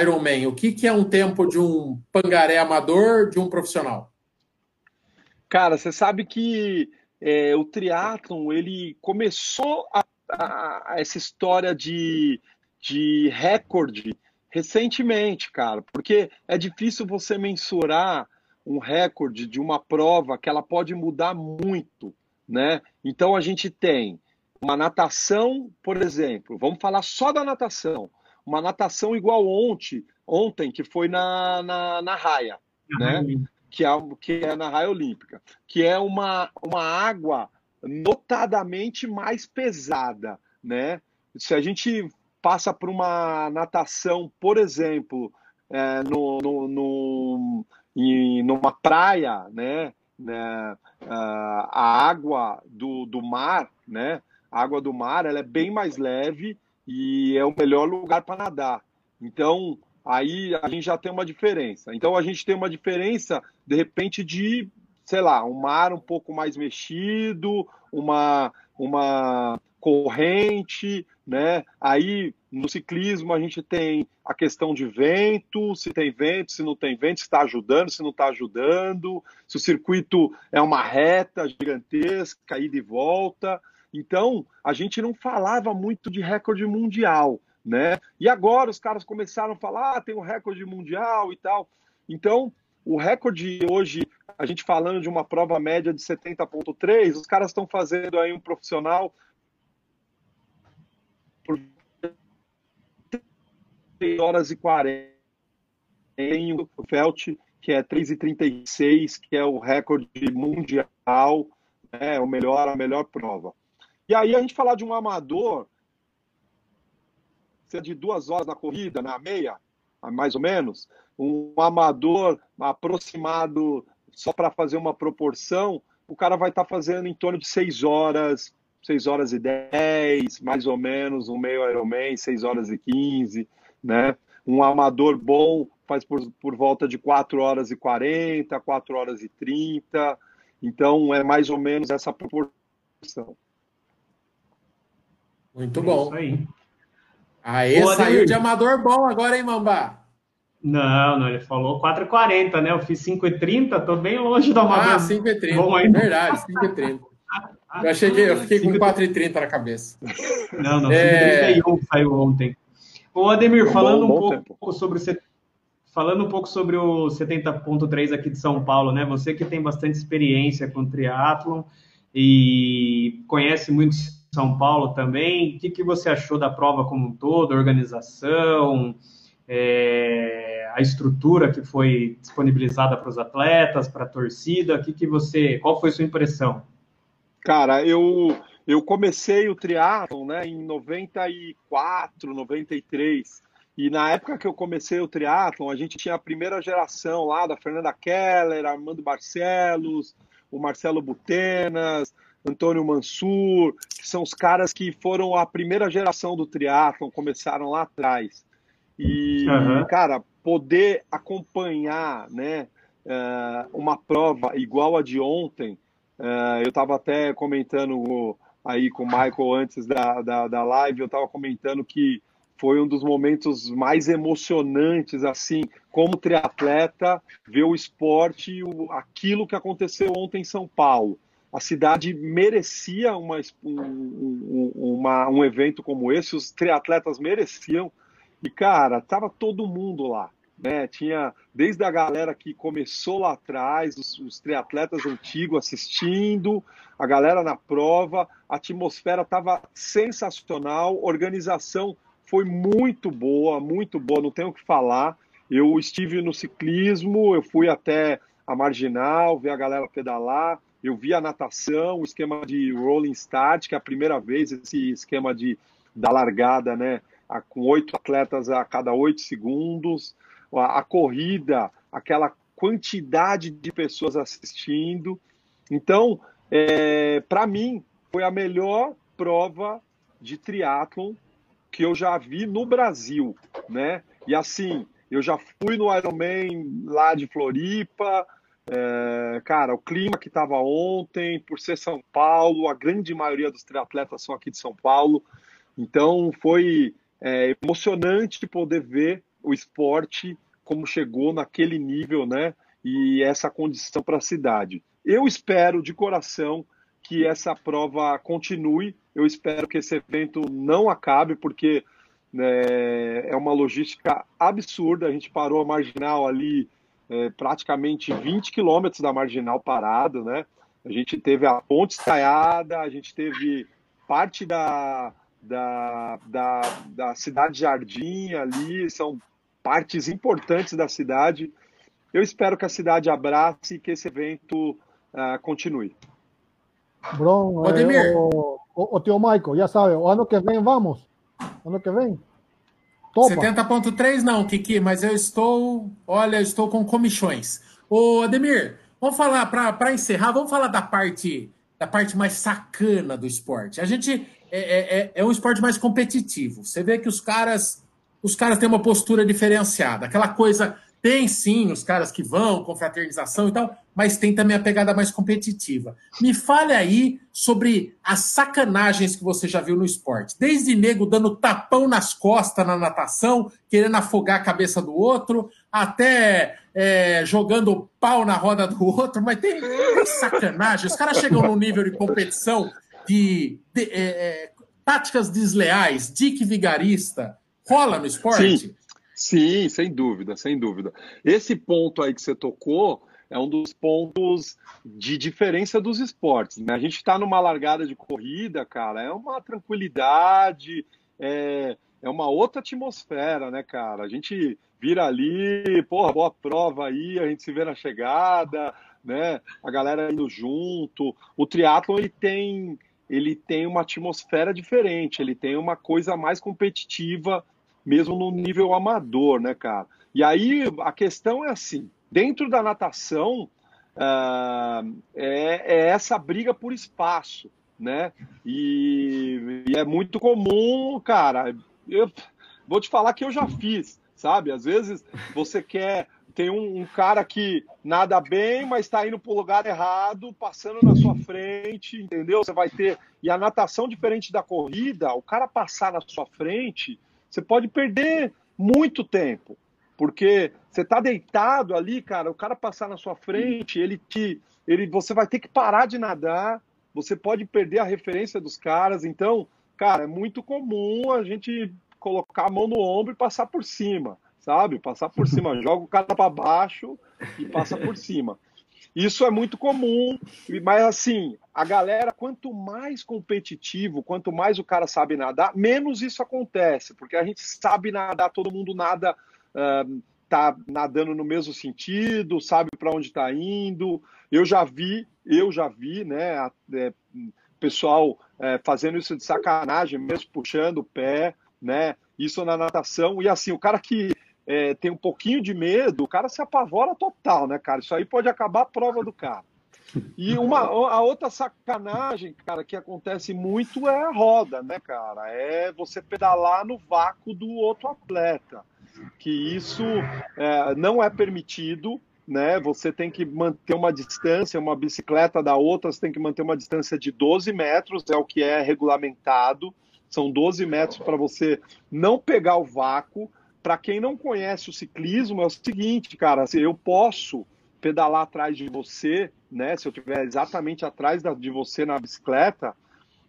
Ironman, o que, que é um tempo de um pangaré amador de um profissional? Cara, você sabe que é, o triatlon ele começou a, a essa história de, de recorde recentemente, cara, porque é difícil você mensurar um recorde de uma prova que ela pode mudar muito, né? Então a gente tem uma natação, por exemplo, vamos falar só da natação, uma natação igual ontem, ontem que foi na, na, na raia, né? que é, que é na raia olímpica, que é uma, uma água notadamente mais pesada, né? Se a gente passa por uma natação, por exemplo, é, no, no, no, em, numa praia, né? né? a água do, do mar, né? A água do mar ela é bem mais leve e é o melhor lugar para nadar. Então, aí a gente já tem uma diferença. Então, a gente tem uma diferença, de repente, de, sei lá, um mar um pouco mais mexido, uma, uma corrente, né? Aí no ciclismo a gente tem a questão de vento, se tem vento, se não tem vento, se está ajudando, se não está ajudando, se o circuito é uma reta gigantesca, ida e volta. Então, a gente não falava muito de recorde mundial, né? E agora os caras começaram a falar, ah, tem um recorde mundial e tal. Então, o recorde hoje, a gente falando de uma prova média de 70.3, os caras estão fazendo aí um profissional por 3 horas e 40. Tem o Felt, que é 3,36, que é o recorde mundial, né? o melhor, a melhor prova. E aí a gente falar de um amador, é de duas horas na corrida, na meia, mais ou menos, um amador aproximado, só para fazer uma proporção, o cara vai estar tá fazendo em torno de seis horas, seis horas e dez, mais ou menos, um meio Ironman, seis horas e quinze, né? Um amador bom faz por, por volta de quatro horas e quarenta, quatro horas e trinta, então é mais ou menos essa proporção. Muito é bom. Isso aí. Aí Boa, saiu Ademir. de amador bom agora, hein, Mambá? Não, não, ele falou 4h40, né? Eu fiz 5h30, tô bem longe do amador. Ah, 5h30. Bom ainda. Verdade, 5h30. Eu, achei que, eu fiquei com 4h30 na cabeça. Não, não, 5h31 é... saiu ontem. Ô, Ademir, falando um, bom, um pouco tempo. sobre o falando um pouco sobre o 70.3 aqui de São Paulo, né? Você que tem bastante experiência com triatlon e conhece muitos são Paulo também. O que, que você achou da prova como um todo, a organização, é, a estrutura que foi disponibilizada para os atletas, para a torcida? O que, que você, qual foi a sua impressão? Cara, eu eu comecei o triatlon, né, em 94, 93. E na época que eu comecei o triatlon, a gente tinha a primeira geração lá da Fernanda Keller, Armando Barcelos, o Marcelo Butenas, Antônio Mansur, que são os caras que foram a primeira geração do triatlon, começaram lá atrás. E, uhum. cara, poder acompanhar né, eh, uma prova igual a de ontem, eh, eu estava até comentando aí com o Michael antes da, da, da live, eu estava comentando que foi um dos momentos mais emocionantes, assim, como triatleta, ver o esporte, aquilo que aconteceu ontem em São Paulo a cidade merecia uma, um, uma, um evento como esse, os triatletas mereciam. E, cara, tava todo mundo lá. Né? Tinha desde a galera que começou lá atrás, os, os triatletas antigos assistindo, a galera na prova, a atmosfera estava sensacional, organização foi muito boa, muito boa, não tenho o que falar. Eu estive no ciclismo, eu fui até a marginal, ver a galera pedalar, eu vi a natação, o esquema de rolling start, que é a primeira vez esse esquema de da largada, né, com oito atletas a cada oito segundos, a, a corrida, aquela quantidade de pessoas assistindo. Então, é, para mim, foi a melhor prova de triatlon que eu já vi no Brasil, né? E assim, eu já fui no Ironman lá de Floripa, é, cara, o clima que estava ontem, por ser São Paulo, a grande maioria dos triatletas são aqui de São Paulo, então foi é, emocionante poder ver o esporte como chegou naquele nível, né? E essa condição para a cidade. Eu espero de coração que essa prova continue. Eu espero que esse evento não acabe, porque né, é uma logística absurda. A gente parou a marginal ali é, praticamente 20 quilômetros da marginal parado, né? A gente teve a ponte estaiada, a gente teve parte da, da, da, da cidade Jardim ali, são partes importantes da cidade eu espero que a cidade abrace e que esse evento uh, continue. Bron, eh, o, o, o tio Michael, já sabe, o ano que vem vamos. Ano que vem. 70.3 não, Kiki, mas eu estou, olha, eu estou com comichões. Ô, Ademir, vamos falar, para encerrar, vamos falar da parte da parte mais sacana do esporte. A gente é, é, é, é um esporte mais competitivo. Você vê que os caras os caras têm uma postura diferenciada. Aquela coisa, tem sim os caras que vão com fraternização e tal, mas tem também a pegada mais competitiva. Me fale aí sobre as sacanagens que você já viu no esporte. Desde nego dando tapão nas costas na natação, querendo afogar a cabeça do outro, até é, jogando pau na roda do outro, mas tem, sacanagem. Os caras chegam num nível de competição de, de é, é, táticas desleais, dique vigarista, Rola no esporte? Sim, sim, sem dúvida, sem dúvida. Esse ponto aí que você tocou é um dos pontos de diferença dos esportes. Né? A gente está numa largada de corrida, cara, é uma tranquilidade, é, é uma outra atmosfera, né, cara? A gente vira ali, porra, boa prova aí, a gente se vê na chegada, né? A galera indo junto. O triatlon ele tem ele tem uma atmosfera diferente, ele tem uma coisa mais competitiva mesmo no nível amador, né, cara? E aí a questão é assim: dentro da natação uh, é, é, essa briga por espaço, né? E, e, é muito comum, cara. Eu vou te falar que eu já fiz, sabe? Às vezes você quer. Tem um, um cara que nada bem, mas está indo para o lugar errado, passando na sua frente, entendeu? Você vai ter. E a natação, diferente da corrida, o cara passar na sua frente, você pode perder muito tempo, porque você está deitado ali, cara, o cara passar na sua frente, ele te, ele, você vai ter que parar de nadar, você pode perder a referência dos caras, então, cara, é muito comum a gente colocar a mão no ombro e passar por cima, sabe? Passar por cima, joga o cara para baixo e passa por cima. Isso é muito comum, mas assim, a galera, quanto mais competitivo, quanto mais o cara sabe nadar, menos isso acontece, porque a gente sabe nadar, todo mundo nada, uh, tá nadando no mesmo sentido, sabe para onde está indo. Eu já vi, eu já vi, né, é, pessoal é, fazendo isso de sacanagem, mesmo puxando o pé, né, isso na natação, e assim, o cara que é, tem um pouquinho de medo, o cara se apavora total, né, cara? Isso aí pode acabar a prova do cara. E uma, a outra sacanagem, cara, que acontece muito é a roda, né, cara? É você pedalar no vácuo do outro atleta. Que isso é, não é permitido, né? Você tem que manter uma distância, uma bicicleta da outra, você tem que manter uma distância de 12 metros, é o que é regulamentado. São 12 metros para você não pegar o vácuo para quem não conhece o ciclismo, é o seguinte, cara, se eu posso pedalar atrás de você, né? Se eu estiver exatamente atrás da, de você na bicicleta,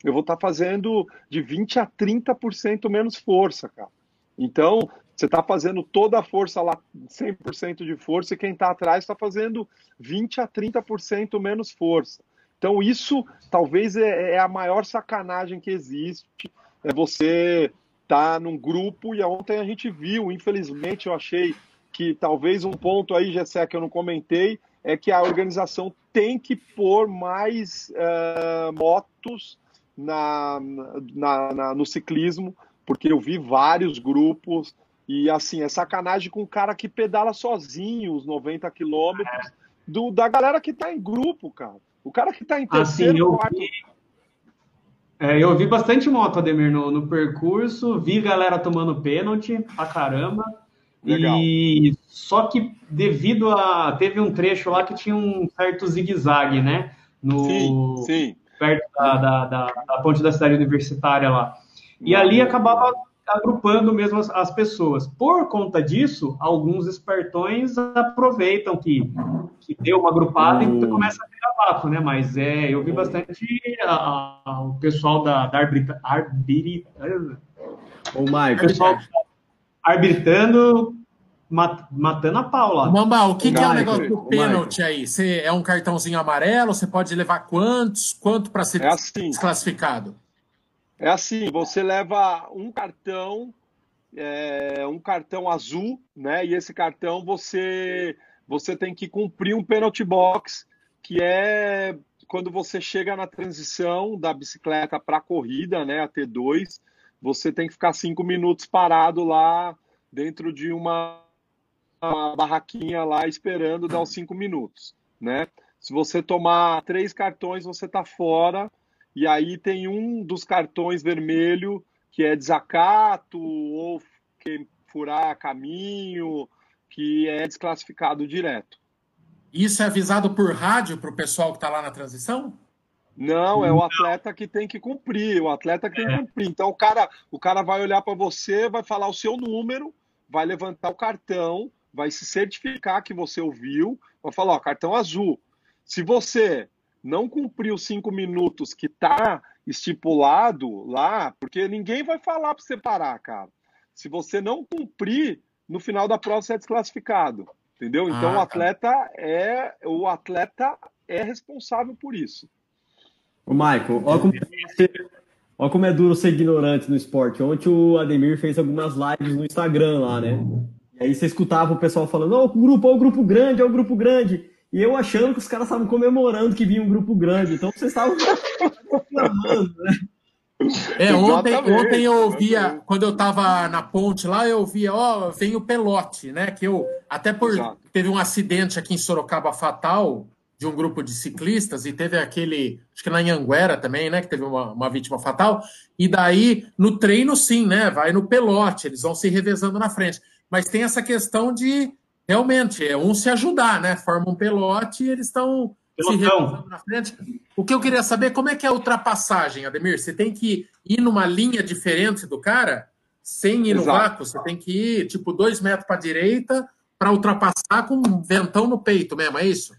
eu vou estar tá fazendo de 20 a 30% menos força, cara. Então, você está fazendo toda a força lá, 100% de força, e quem está atrás está fazendo 20 a 30% menos força. Então, isso talvez é, é a maior sacanagem que existe. É você tá num grupo e ontem a gente viu, infelizmente eu achei que talvez um ponto aí, Gessé, que eu não comentei, é que a organização tem que pôr mais uh, motos na, na, na, no ciclismo, porque eu vi vários grupos e assim, é sacanagem com o cara que pedala sozinho os 90 quilômetros do, da galera que tá em grupo, cara. O cara que tá em terceiro, assim, quarto... Vi é, eu vi bastante moto, Ademir, no, no percurso, vi galera tomando pênalti pra caramba. Legal. E só que devido a. Teve um trecho lá que tinha um certo zigue-zague, né? No, sim, sim. Perto da, da, da, da, ponte da cidade universitária lá. E ali acabava agrupando mesmo as, as, pessoas. Por conta disso, alguns espertões aproveitam que, que deu uma agrupada e começa a virar vácuo, né? Mas é, eu vi bastante a, a, o pessoal da, da arbitra, pessoal arbitrando, mat, matando a Paula. Mamba, o que, que é o negócio do pênalti aí? Você é um cartãozinho amarelo? Você pode levar quantos? Quanto para ser é assim. desclassificado? É assim, você leva um cartão, é, um cartão azul, né? E esse cartão você você tem que cumprir um penalty box, que é quando você chega na transição da bicicleta para a corrida, né, a T2, você tem que ficar cinco minutos parado lá dentro de uma, uma barraquinha lá esperando dar os cinco minutos, né? Se você tomar três cartões, você está fora. E aí tem um dos cartões vermelho que é desacato ou que furar caminho, que é desclassificado direto. Isso é avisado por rádio para o pessoal que está lá na transição? Não, é o atleta que tem que cumprir, o atleta que tem que cumprir. Então o cara, o cara vai olhar para você, vai falar o seu número, vai levantar o cartão, vai se certificar que você ouviu, vai falar, ó, cartão azul. Se você não cumprir os cinco minutos que está estipulado lá, porque ninguém vai falar para você parar, cara. Se você não cumprir, no final da prova você é desclassificado. Entendeu? Então ah, o tá. atleta é o atleta é responsável por isso. O Michael, olha como, olha como é duro ser ignorante no esporte. Ontem o Ademir fez algumas lives no Instagram lá, né? E aí você escutava o pessoal falando: "Ó, oh, o grupo, é o grupo grande, é o grupo grande". E eu achando que os caras estavam comemorando que vinha um grupo grande. Então vocês estavam reclamando, né? É, ontem, ontem eu ouvia, quando eu estava na ponte lá, eu ouvia, ó, oh, vem o Pelote, né? Que eu, até por. Exato. Teve um acidente aqui em Sorocaba fatal de um grupo de ciclistas, e teve aquele, acho que na Anhanguera também, né? Que teve uma, uma vítima fatal. E daí, no treino, sim, né? Vai no Pelote, eles vão se revezando na frente. Mas tem essa questão de realmente é um se ajudar, né? Forma um pelote e eles estão se na frente. O que eu queria saber, como é que é a ultrapassagem, Ademir? Você tem que ir numa linha diferente do cara, sem ir no Exato. vácuo, você tem que ir, tipo, dois metros para a direita para ultrapassar com um ventão no peito mesmo, é isso?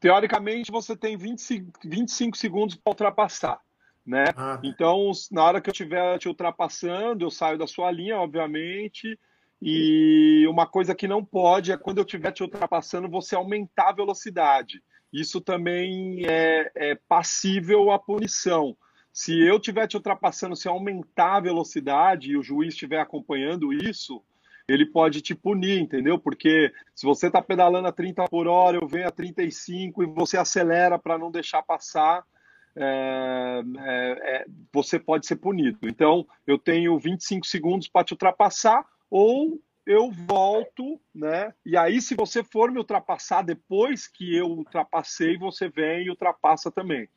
Teoricamente, você tem 25, 25 segundos para ultrapassar. Né? Ah. Então, na hora que eu estiver te ultrapassando, eu saio da sua linha, obviamente, e uma coisa que não pode é quando eu estiver te ultrapassando, você aumentar a velocidade isso também é, é passível à punição. Se eu estiver te ultrapassando, se aumentar a velocidade e o juiz estiver acompanhando isso, ele pode te punir, entendeu? Porque se você está pedalando a 30 por hora, eu venho a 35 e você acelera para não deixar passar, é, é, é, você pode ser punido. Então, eu tenho 25 segundos para te ultrapassar ou eu volto, né? E aí, se você for me ultrapassar depois que eu ultrapassei, você vem e ultrapassa também.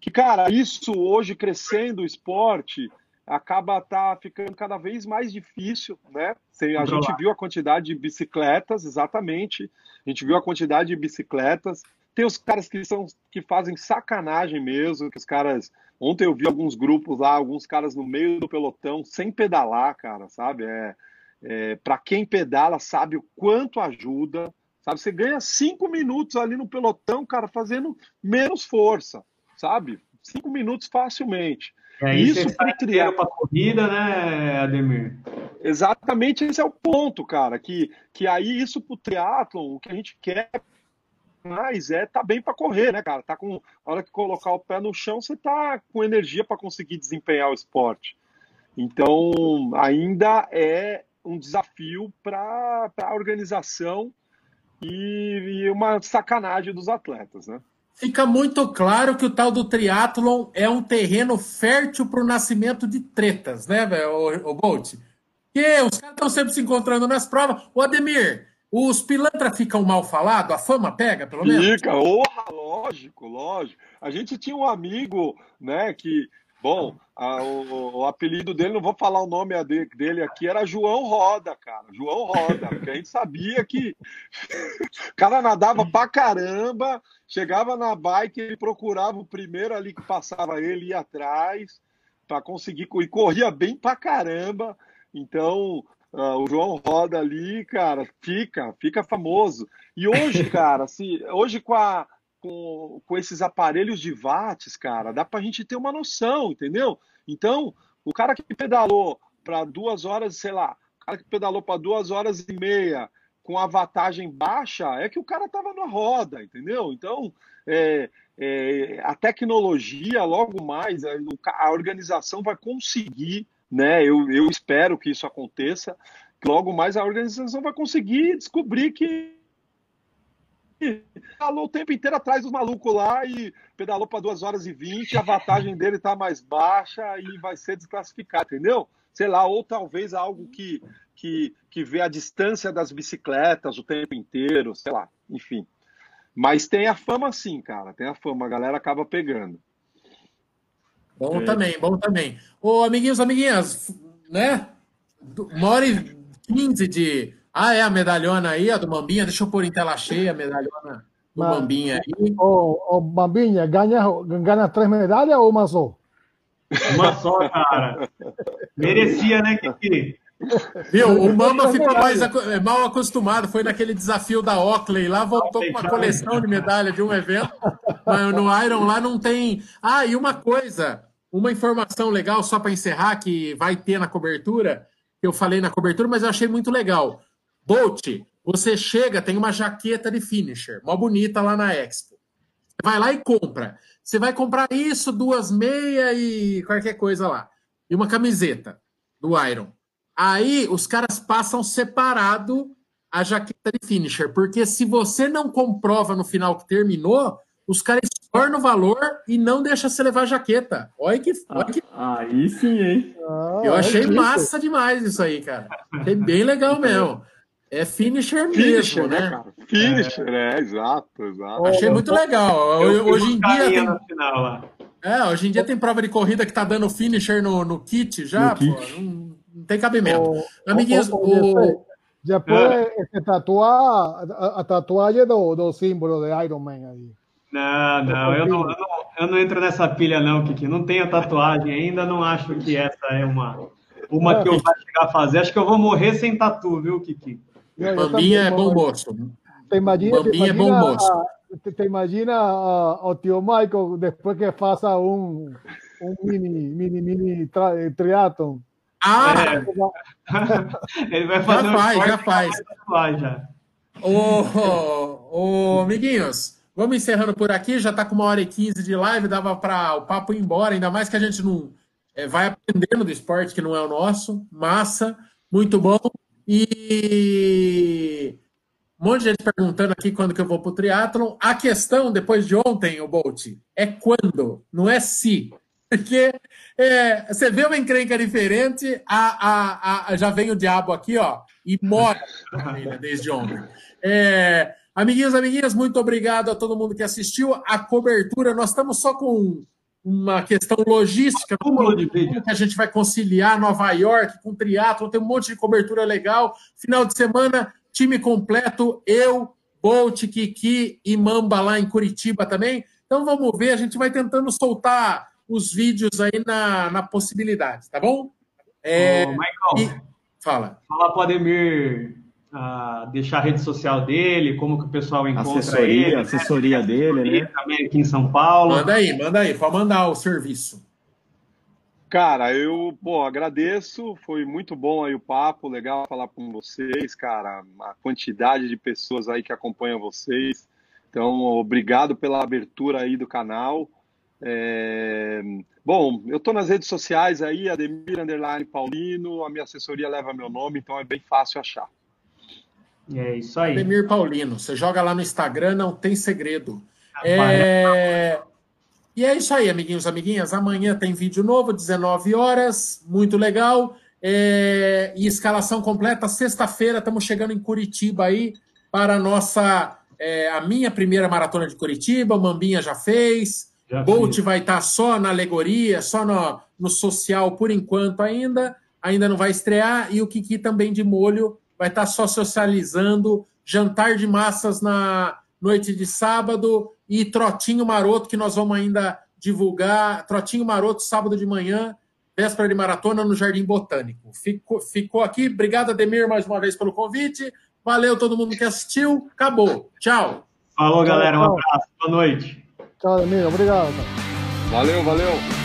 Que, cara, isso hoje crescendo o esporte acaba tá ficando cada vez mais difícil, né? A gente viu a quantidade de bicicletas, exatamente. A gente viu a quantidade de bicicletas. Tem os caras que são que fazem sacanagem mesmo, que os caras. Ontem eu vi alguns grupos lá, alguns caras no meio do pelotão sem pedalar, cara, sabe? É, é, para quem pedala, sabe o quanto ajuda. Sabe? Você ganha cinco minutos ali no pelotão, cara, fazendo menos força, sabe? Cinco minutos facilmente. É, isso para triatlo para corrida, né, Ademir? Exatamente, esse é o ponto, cara. Que, que aí isso para o triatlon, o que a gente quer mais é tá bem para correr, né, cara? Tá com a hora que colocar o pé no chão, você tá com energia para conseguir desempenhar o esporte. Então, ainda é um desafio para a organização e, e, uma sacanagem dos atletas, né? Fica muito claro que o tal do triatlon é um terreno fértil para o nascimento de tretas, né, o, o Bolt? Que os caras estão sempre se encontrando nas provas. O Ademir, os pilantras ficam mal falados? A fama pega, pelo menos? Fica, oh, lógico, lógico. A gente tinha um amigo, né, que Bom, a, o, o, apelido dele, não vou falar o nome dele aqui, era João Roda, cara. João Roda, porque a gente sabia que o cara nadava pra caramba, chegava na bike, ele procurava o primeiro ali que passava ele, ia atrás, para conseguir, e corria bem pra caramba. Então, uh, o João Roda ali, cara, fica, fica famoso. E hoje, cara, se, hoje com a com, com esses aparelhos de watts, cara, dá para a gente ter uma noção, entendeu? Então, o cara que pedalou para duas horas, sei lá, o cara que pedalou para duas horas e meia com a vantagem baixa, é que o cara estava na roda, entendeu? Então, é, é, a tecnologia, logo mais, a, a, organização vai conseguir, né? Eu, eu espero que isso aconteça. Logo mais a organização vai conseguir descobrir que pedalou o tempo inteiro atrás dos malucos lá e pedalou para 2 horas e 20, a vantagem dele tá mais baixa e vai ser desclassificado, entendeu? Sei lá, ou talvez algo que, que, que vê a distância das bicicletas o tempo inteiro, sei lá, enfim. Mas tem a fama sim, cara, tem a fama, a galera acaba pegando. Bom é. também, bom também. Ô, amiguinhos, amiguinhas, né? Uma hora e quinze de ah, é a medalhona aí, a do Mambinha. Deixa eu pôr em tela cheia a medalhona do Mas, Mambinha aí. Ô, ô Mambinha, ganha, ganha três medalhas ou uma só? Uma só, cara. Merecia, né, Kiki? Viu? O Mamba ficou mais é, mal acostumado. Foi naquele desafio da Oakley. Lá voltou com uma coleção de medalha de um evento. Mas no Iron lá não tem. Ah, e uma coisa, uma informação legal só para encerrar que vai ter na cobertura, que eu falei na cobertura, mas eu achei muito legal. Bolt, você chega, tem uma jaqueta de finisher, mó bonita lá na Expo. Você vai lá e compra. Você vai comprar isso, duas meias e qualquer coisa lá. E uma camiseta do Iron. Aí os caras passam separado a jaqueta de finisher, porque se você não comprova no final que terminou, os caras tornam o valor e não deixam você levar a jaqueta. Olha que. Olha que... Ah, aí sim, hein? Ah, Eu achei massa demais isso aí, cara. Achei bem legal mesmo. É finisher, finisher mesmo, né? né? Finisher, é. é, exato, exato. Achei muito legal. Eu, hoje em dia tem... É, hoje em dia tem prova de corrida que tá dando finisher no, no kit já, no pô, kit. Não, não, tem cabimento. O, Amiguinhos, o... Depois é. tatuar a, a, tatuagem do, do símbolo de Iron Man aí. Não, não eu, não, eu não, eu não entro nessa pilha não, Kiki. Não tenho tatuagem ainda, não acho que essa é uma, uma que eu vou chegar a fazer. Acho que eu vou morrer sem tatu, viu, Kiki? Bambinha é bom moço. Te imagina, Bambinha te imagina, é bom moço. Te, te imagina o tio Michael depois que faça um, um mini, mini, mini tri, triatlon. Ah! É. Ele vai fazer já um faz, já faz. Já. Ô, ô, amiguinhos, vamos encerrando por aqui. Já está com uma hora e quinze de live, dava para o papo ir embora, ainda mais que a gente não é, vai aprendendo do esporte que não é o nosso. Massa, muito bom. E um monte de gente perguntando aqui quando que eu vou para o triatlon. A questão, depois de ontem, o Bolt, é quando, não é se. Porque é, você vê uma encrenca diferente, a, a, a, já vem o diabo aqui, ó, e mora desde ontem. É, amiguinhos, amiguinhas, muito obrigado a todo mundo que assistiu. A cobertura, nós estamos só com uma questão logística, como que a gente vai conciliar Nova York com triatlo, tem um monte de cobertura legal. Final de semana, time completo, eu, Bolt, Kiki e Mamba lá em Curitiba também. Então vamos ver, a gente vai tentando soltar os vídeos aí na, na possibilidade, tá bom? É, Ô, Michael, e... fala. Fala para Ademir uh, deixar a rede social dele, como que o pessoal encontra assessoria, ele. Assessoria né? dele, né? Também aqui em São Paulo. Manda aí, manda aí, pode mandar o serviço. Cara, eu pô, agradeço, foi muito bom aí o papo, legal falar com vocês, cara, a quantidade de pessoas aí que acompanham vocês. Então, obrigado pela abertura aí do canal. É... Bom, eu estou nas redes sociais aí, Ademir Underline Paulino, a minha assessoria leva meu nome, então é bem fácil achar. É isso aí. Ademir Paulino. Você joga lá no Instagram, não tem segredo. É... E é isso aí, amiguinhos, amiguinhas. Amanhã tem vídeo novo, 19 horas, muito legal. É... E escalação completa, sexta-feira, estamos chegando em Curitiba aí para a nossa, é, a minha primeira maratona de Curitiba, o Mambinha já fez. Já Bolt fiz. vai estar tá só na alegoria, só no, no social por enquanto ainda. Ainda não vai estrear. E o Kiki também de molho vai estar só socializando, jantar de massas na noite de sábado e trotinho maroto que nós vamos ainda divulgar. Trotinho maroto sábado de manhã, véspera de maratona no Jardim Botânico. Ficou, ficou aqui. Obrigado, Ademir, mais uma vez pelo convite. Valeu todo mundo que assistiu. Acabou. Tchau. Falou, galera. Um abraço. Boa noite. Tchau, Ademir. Obrigado. Valeu, valeu.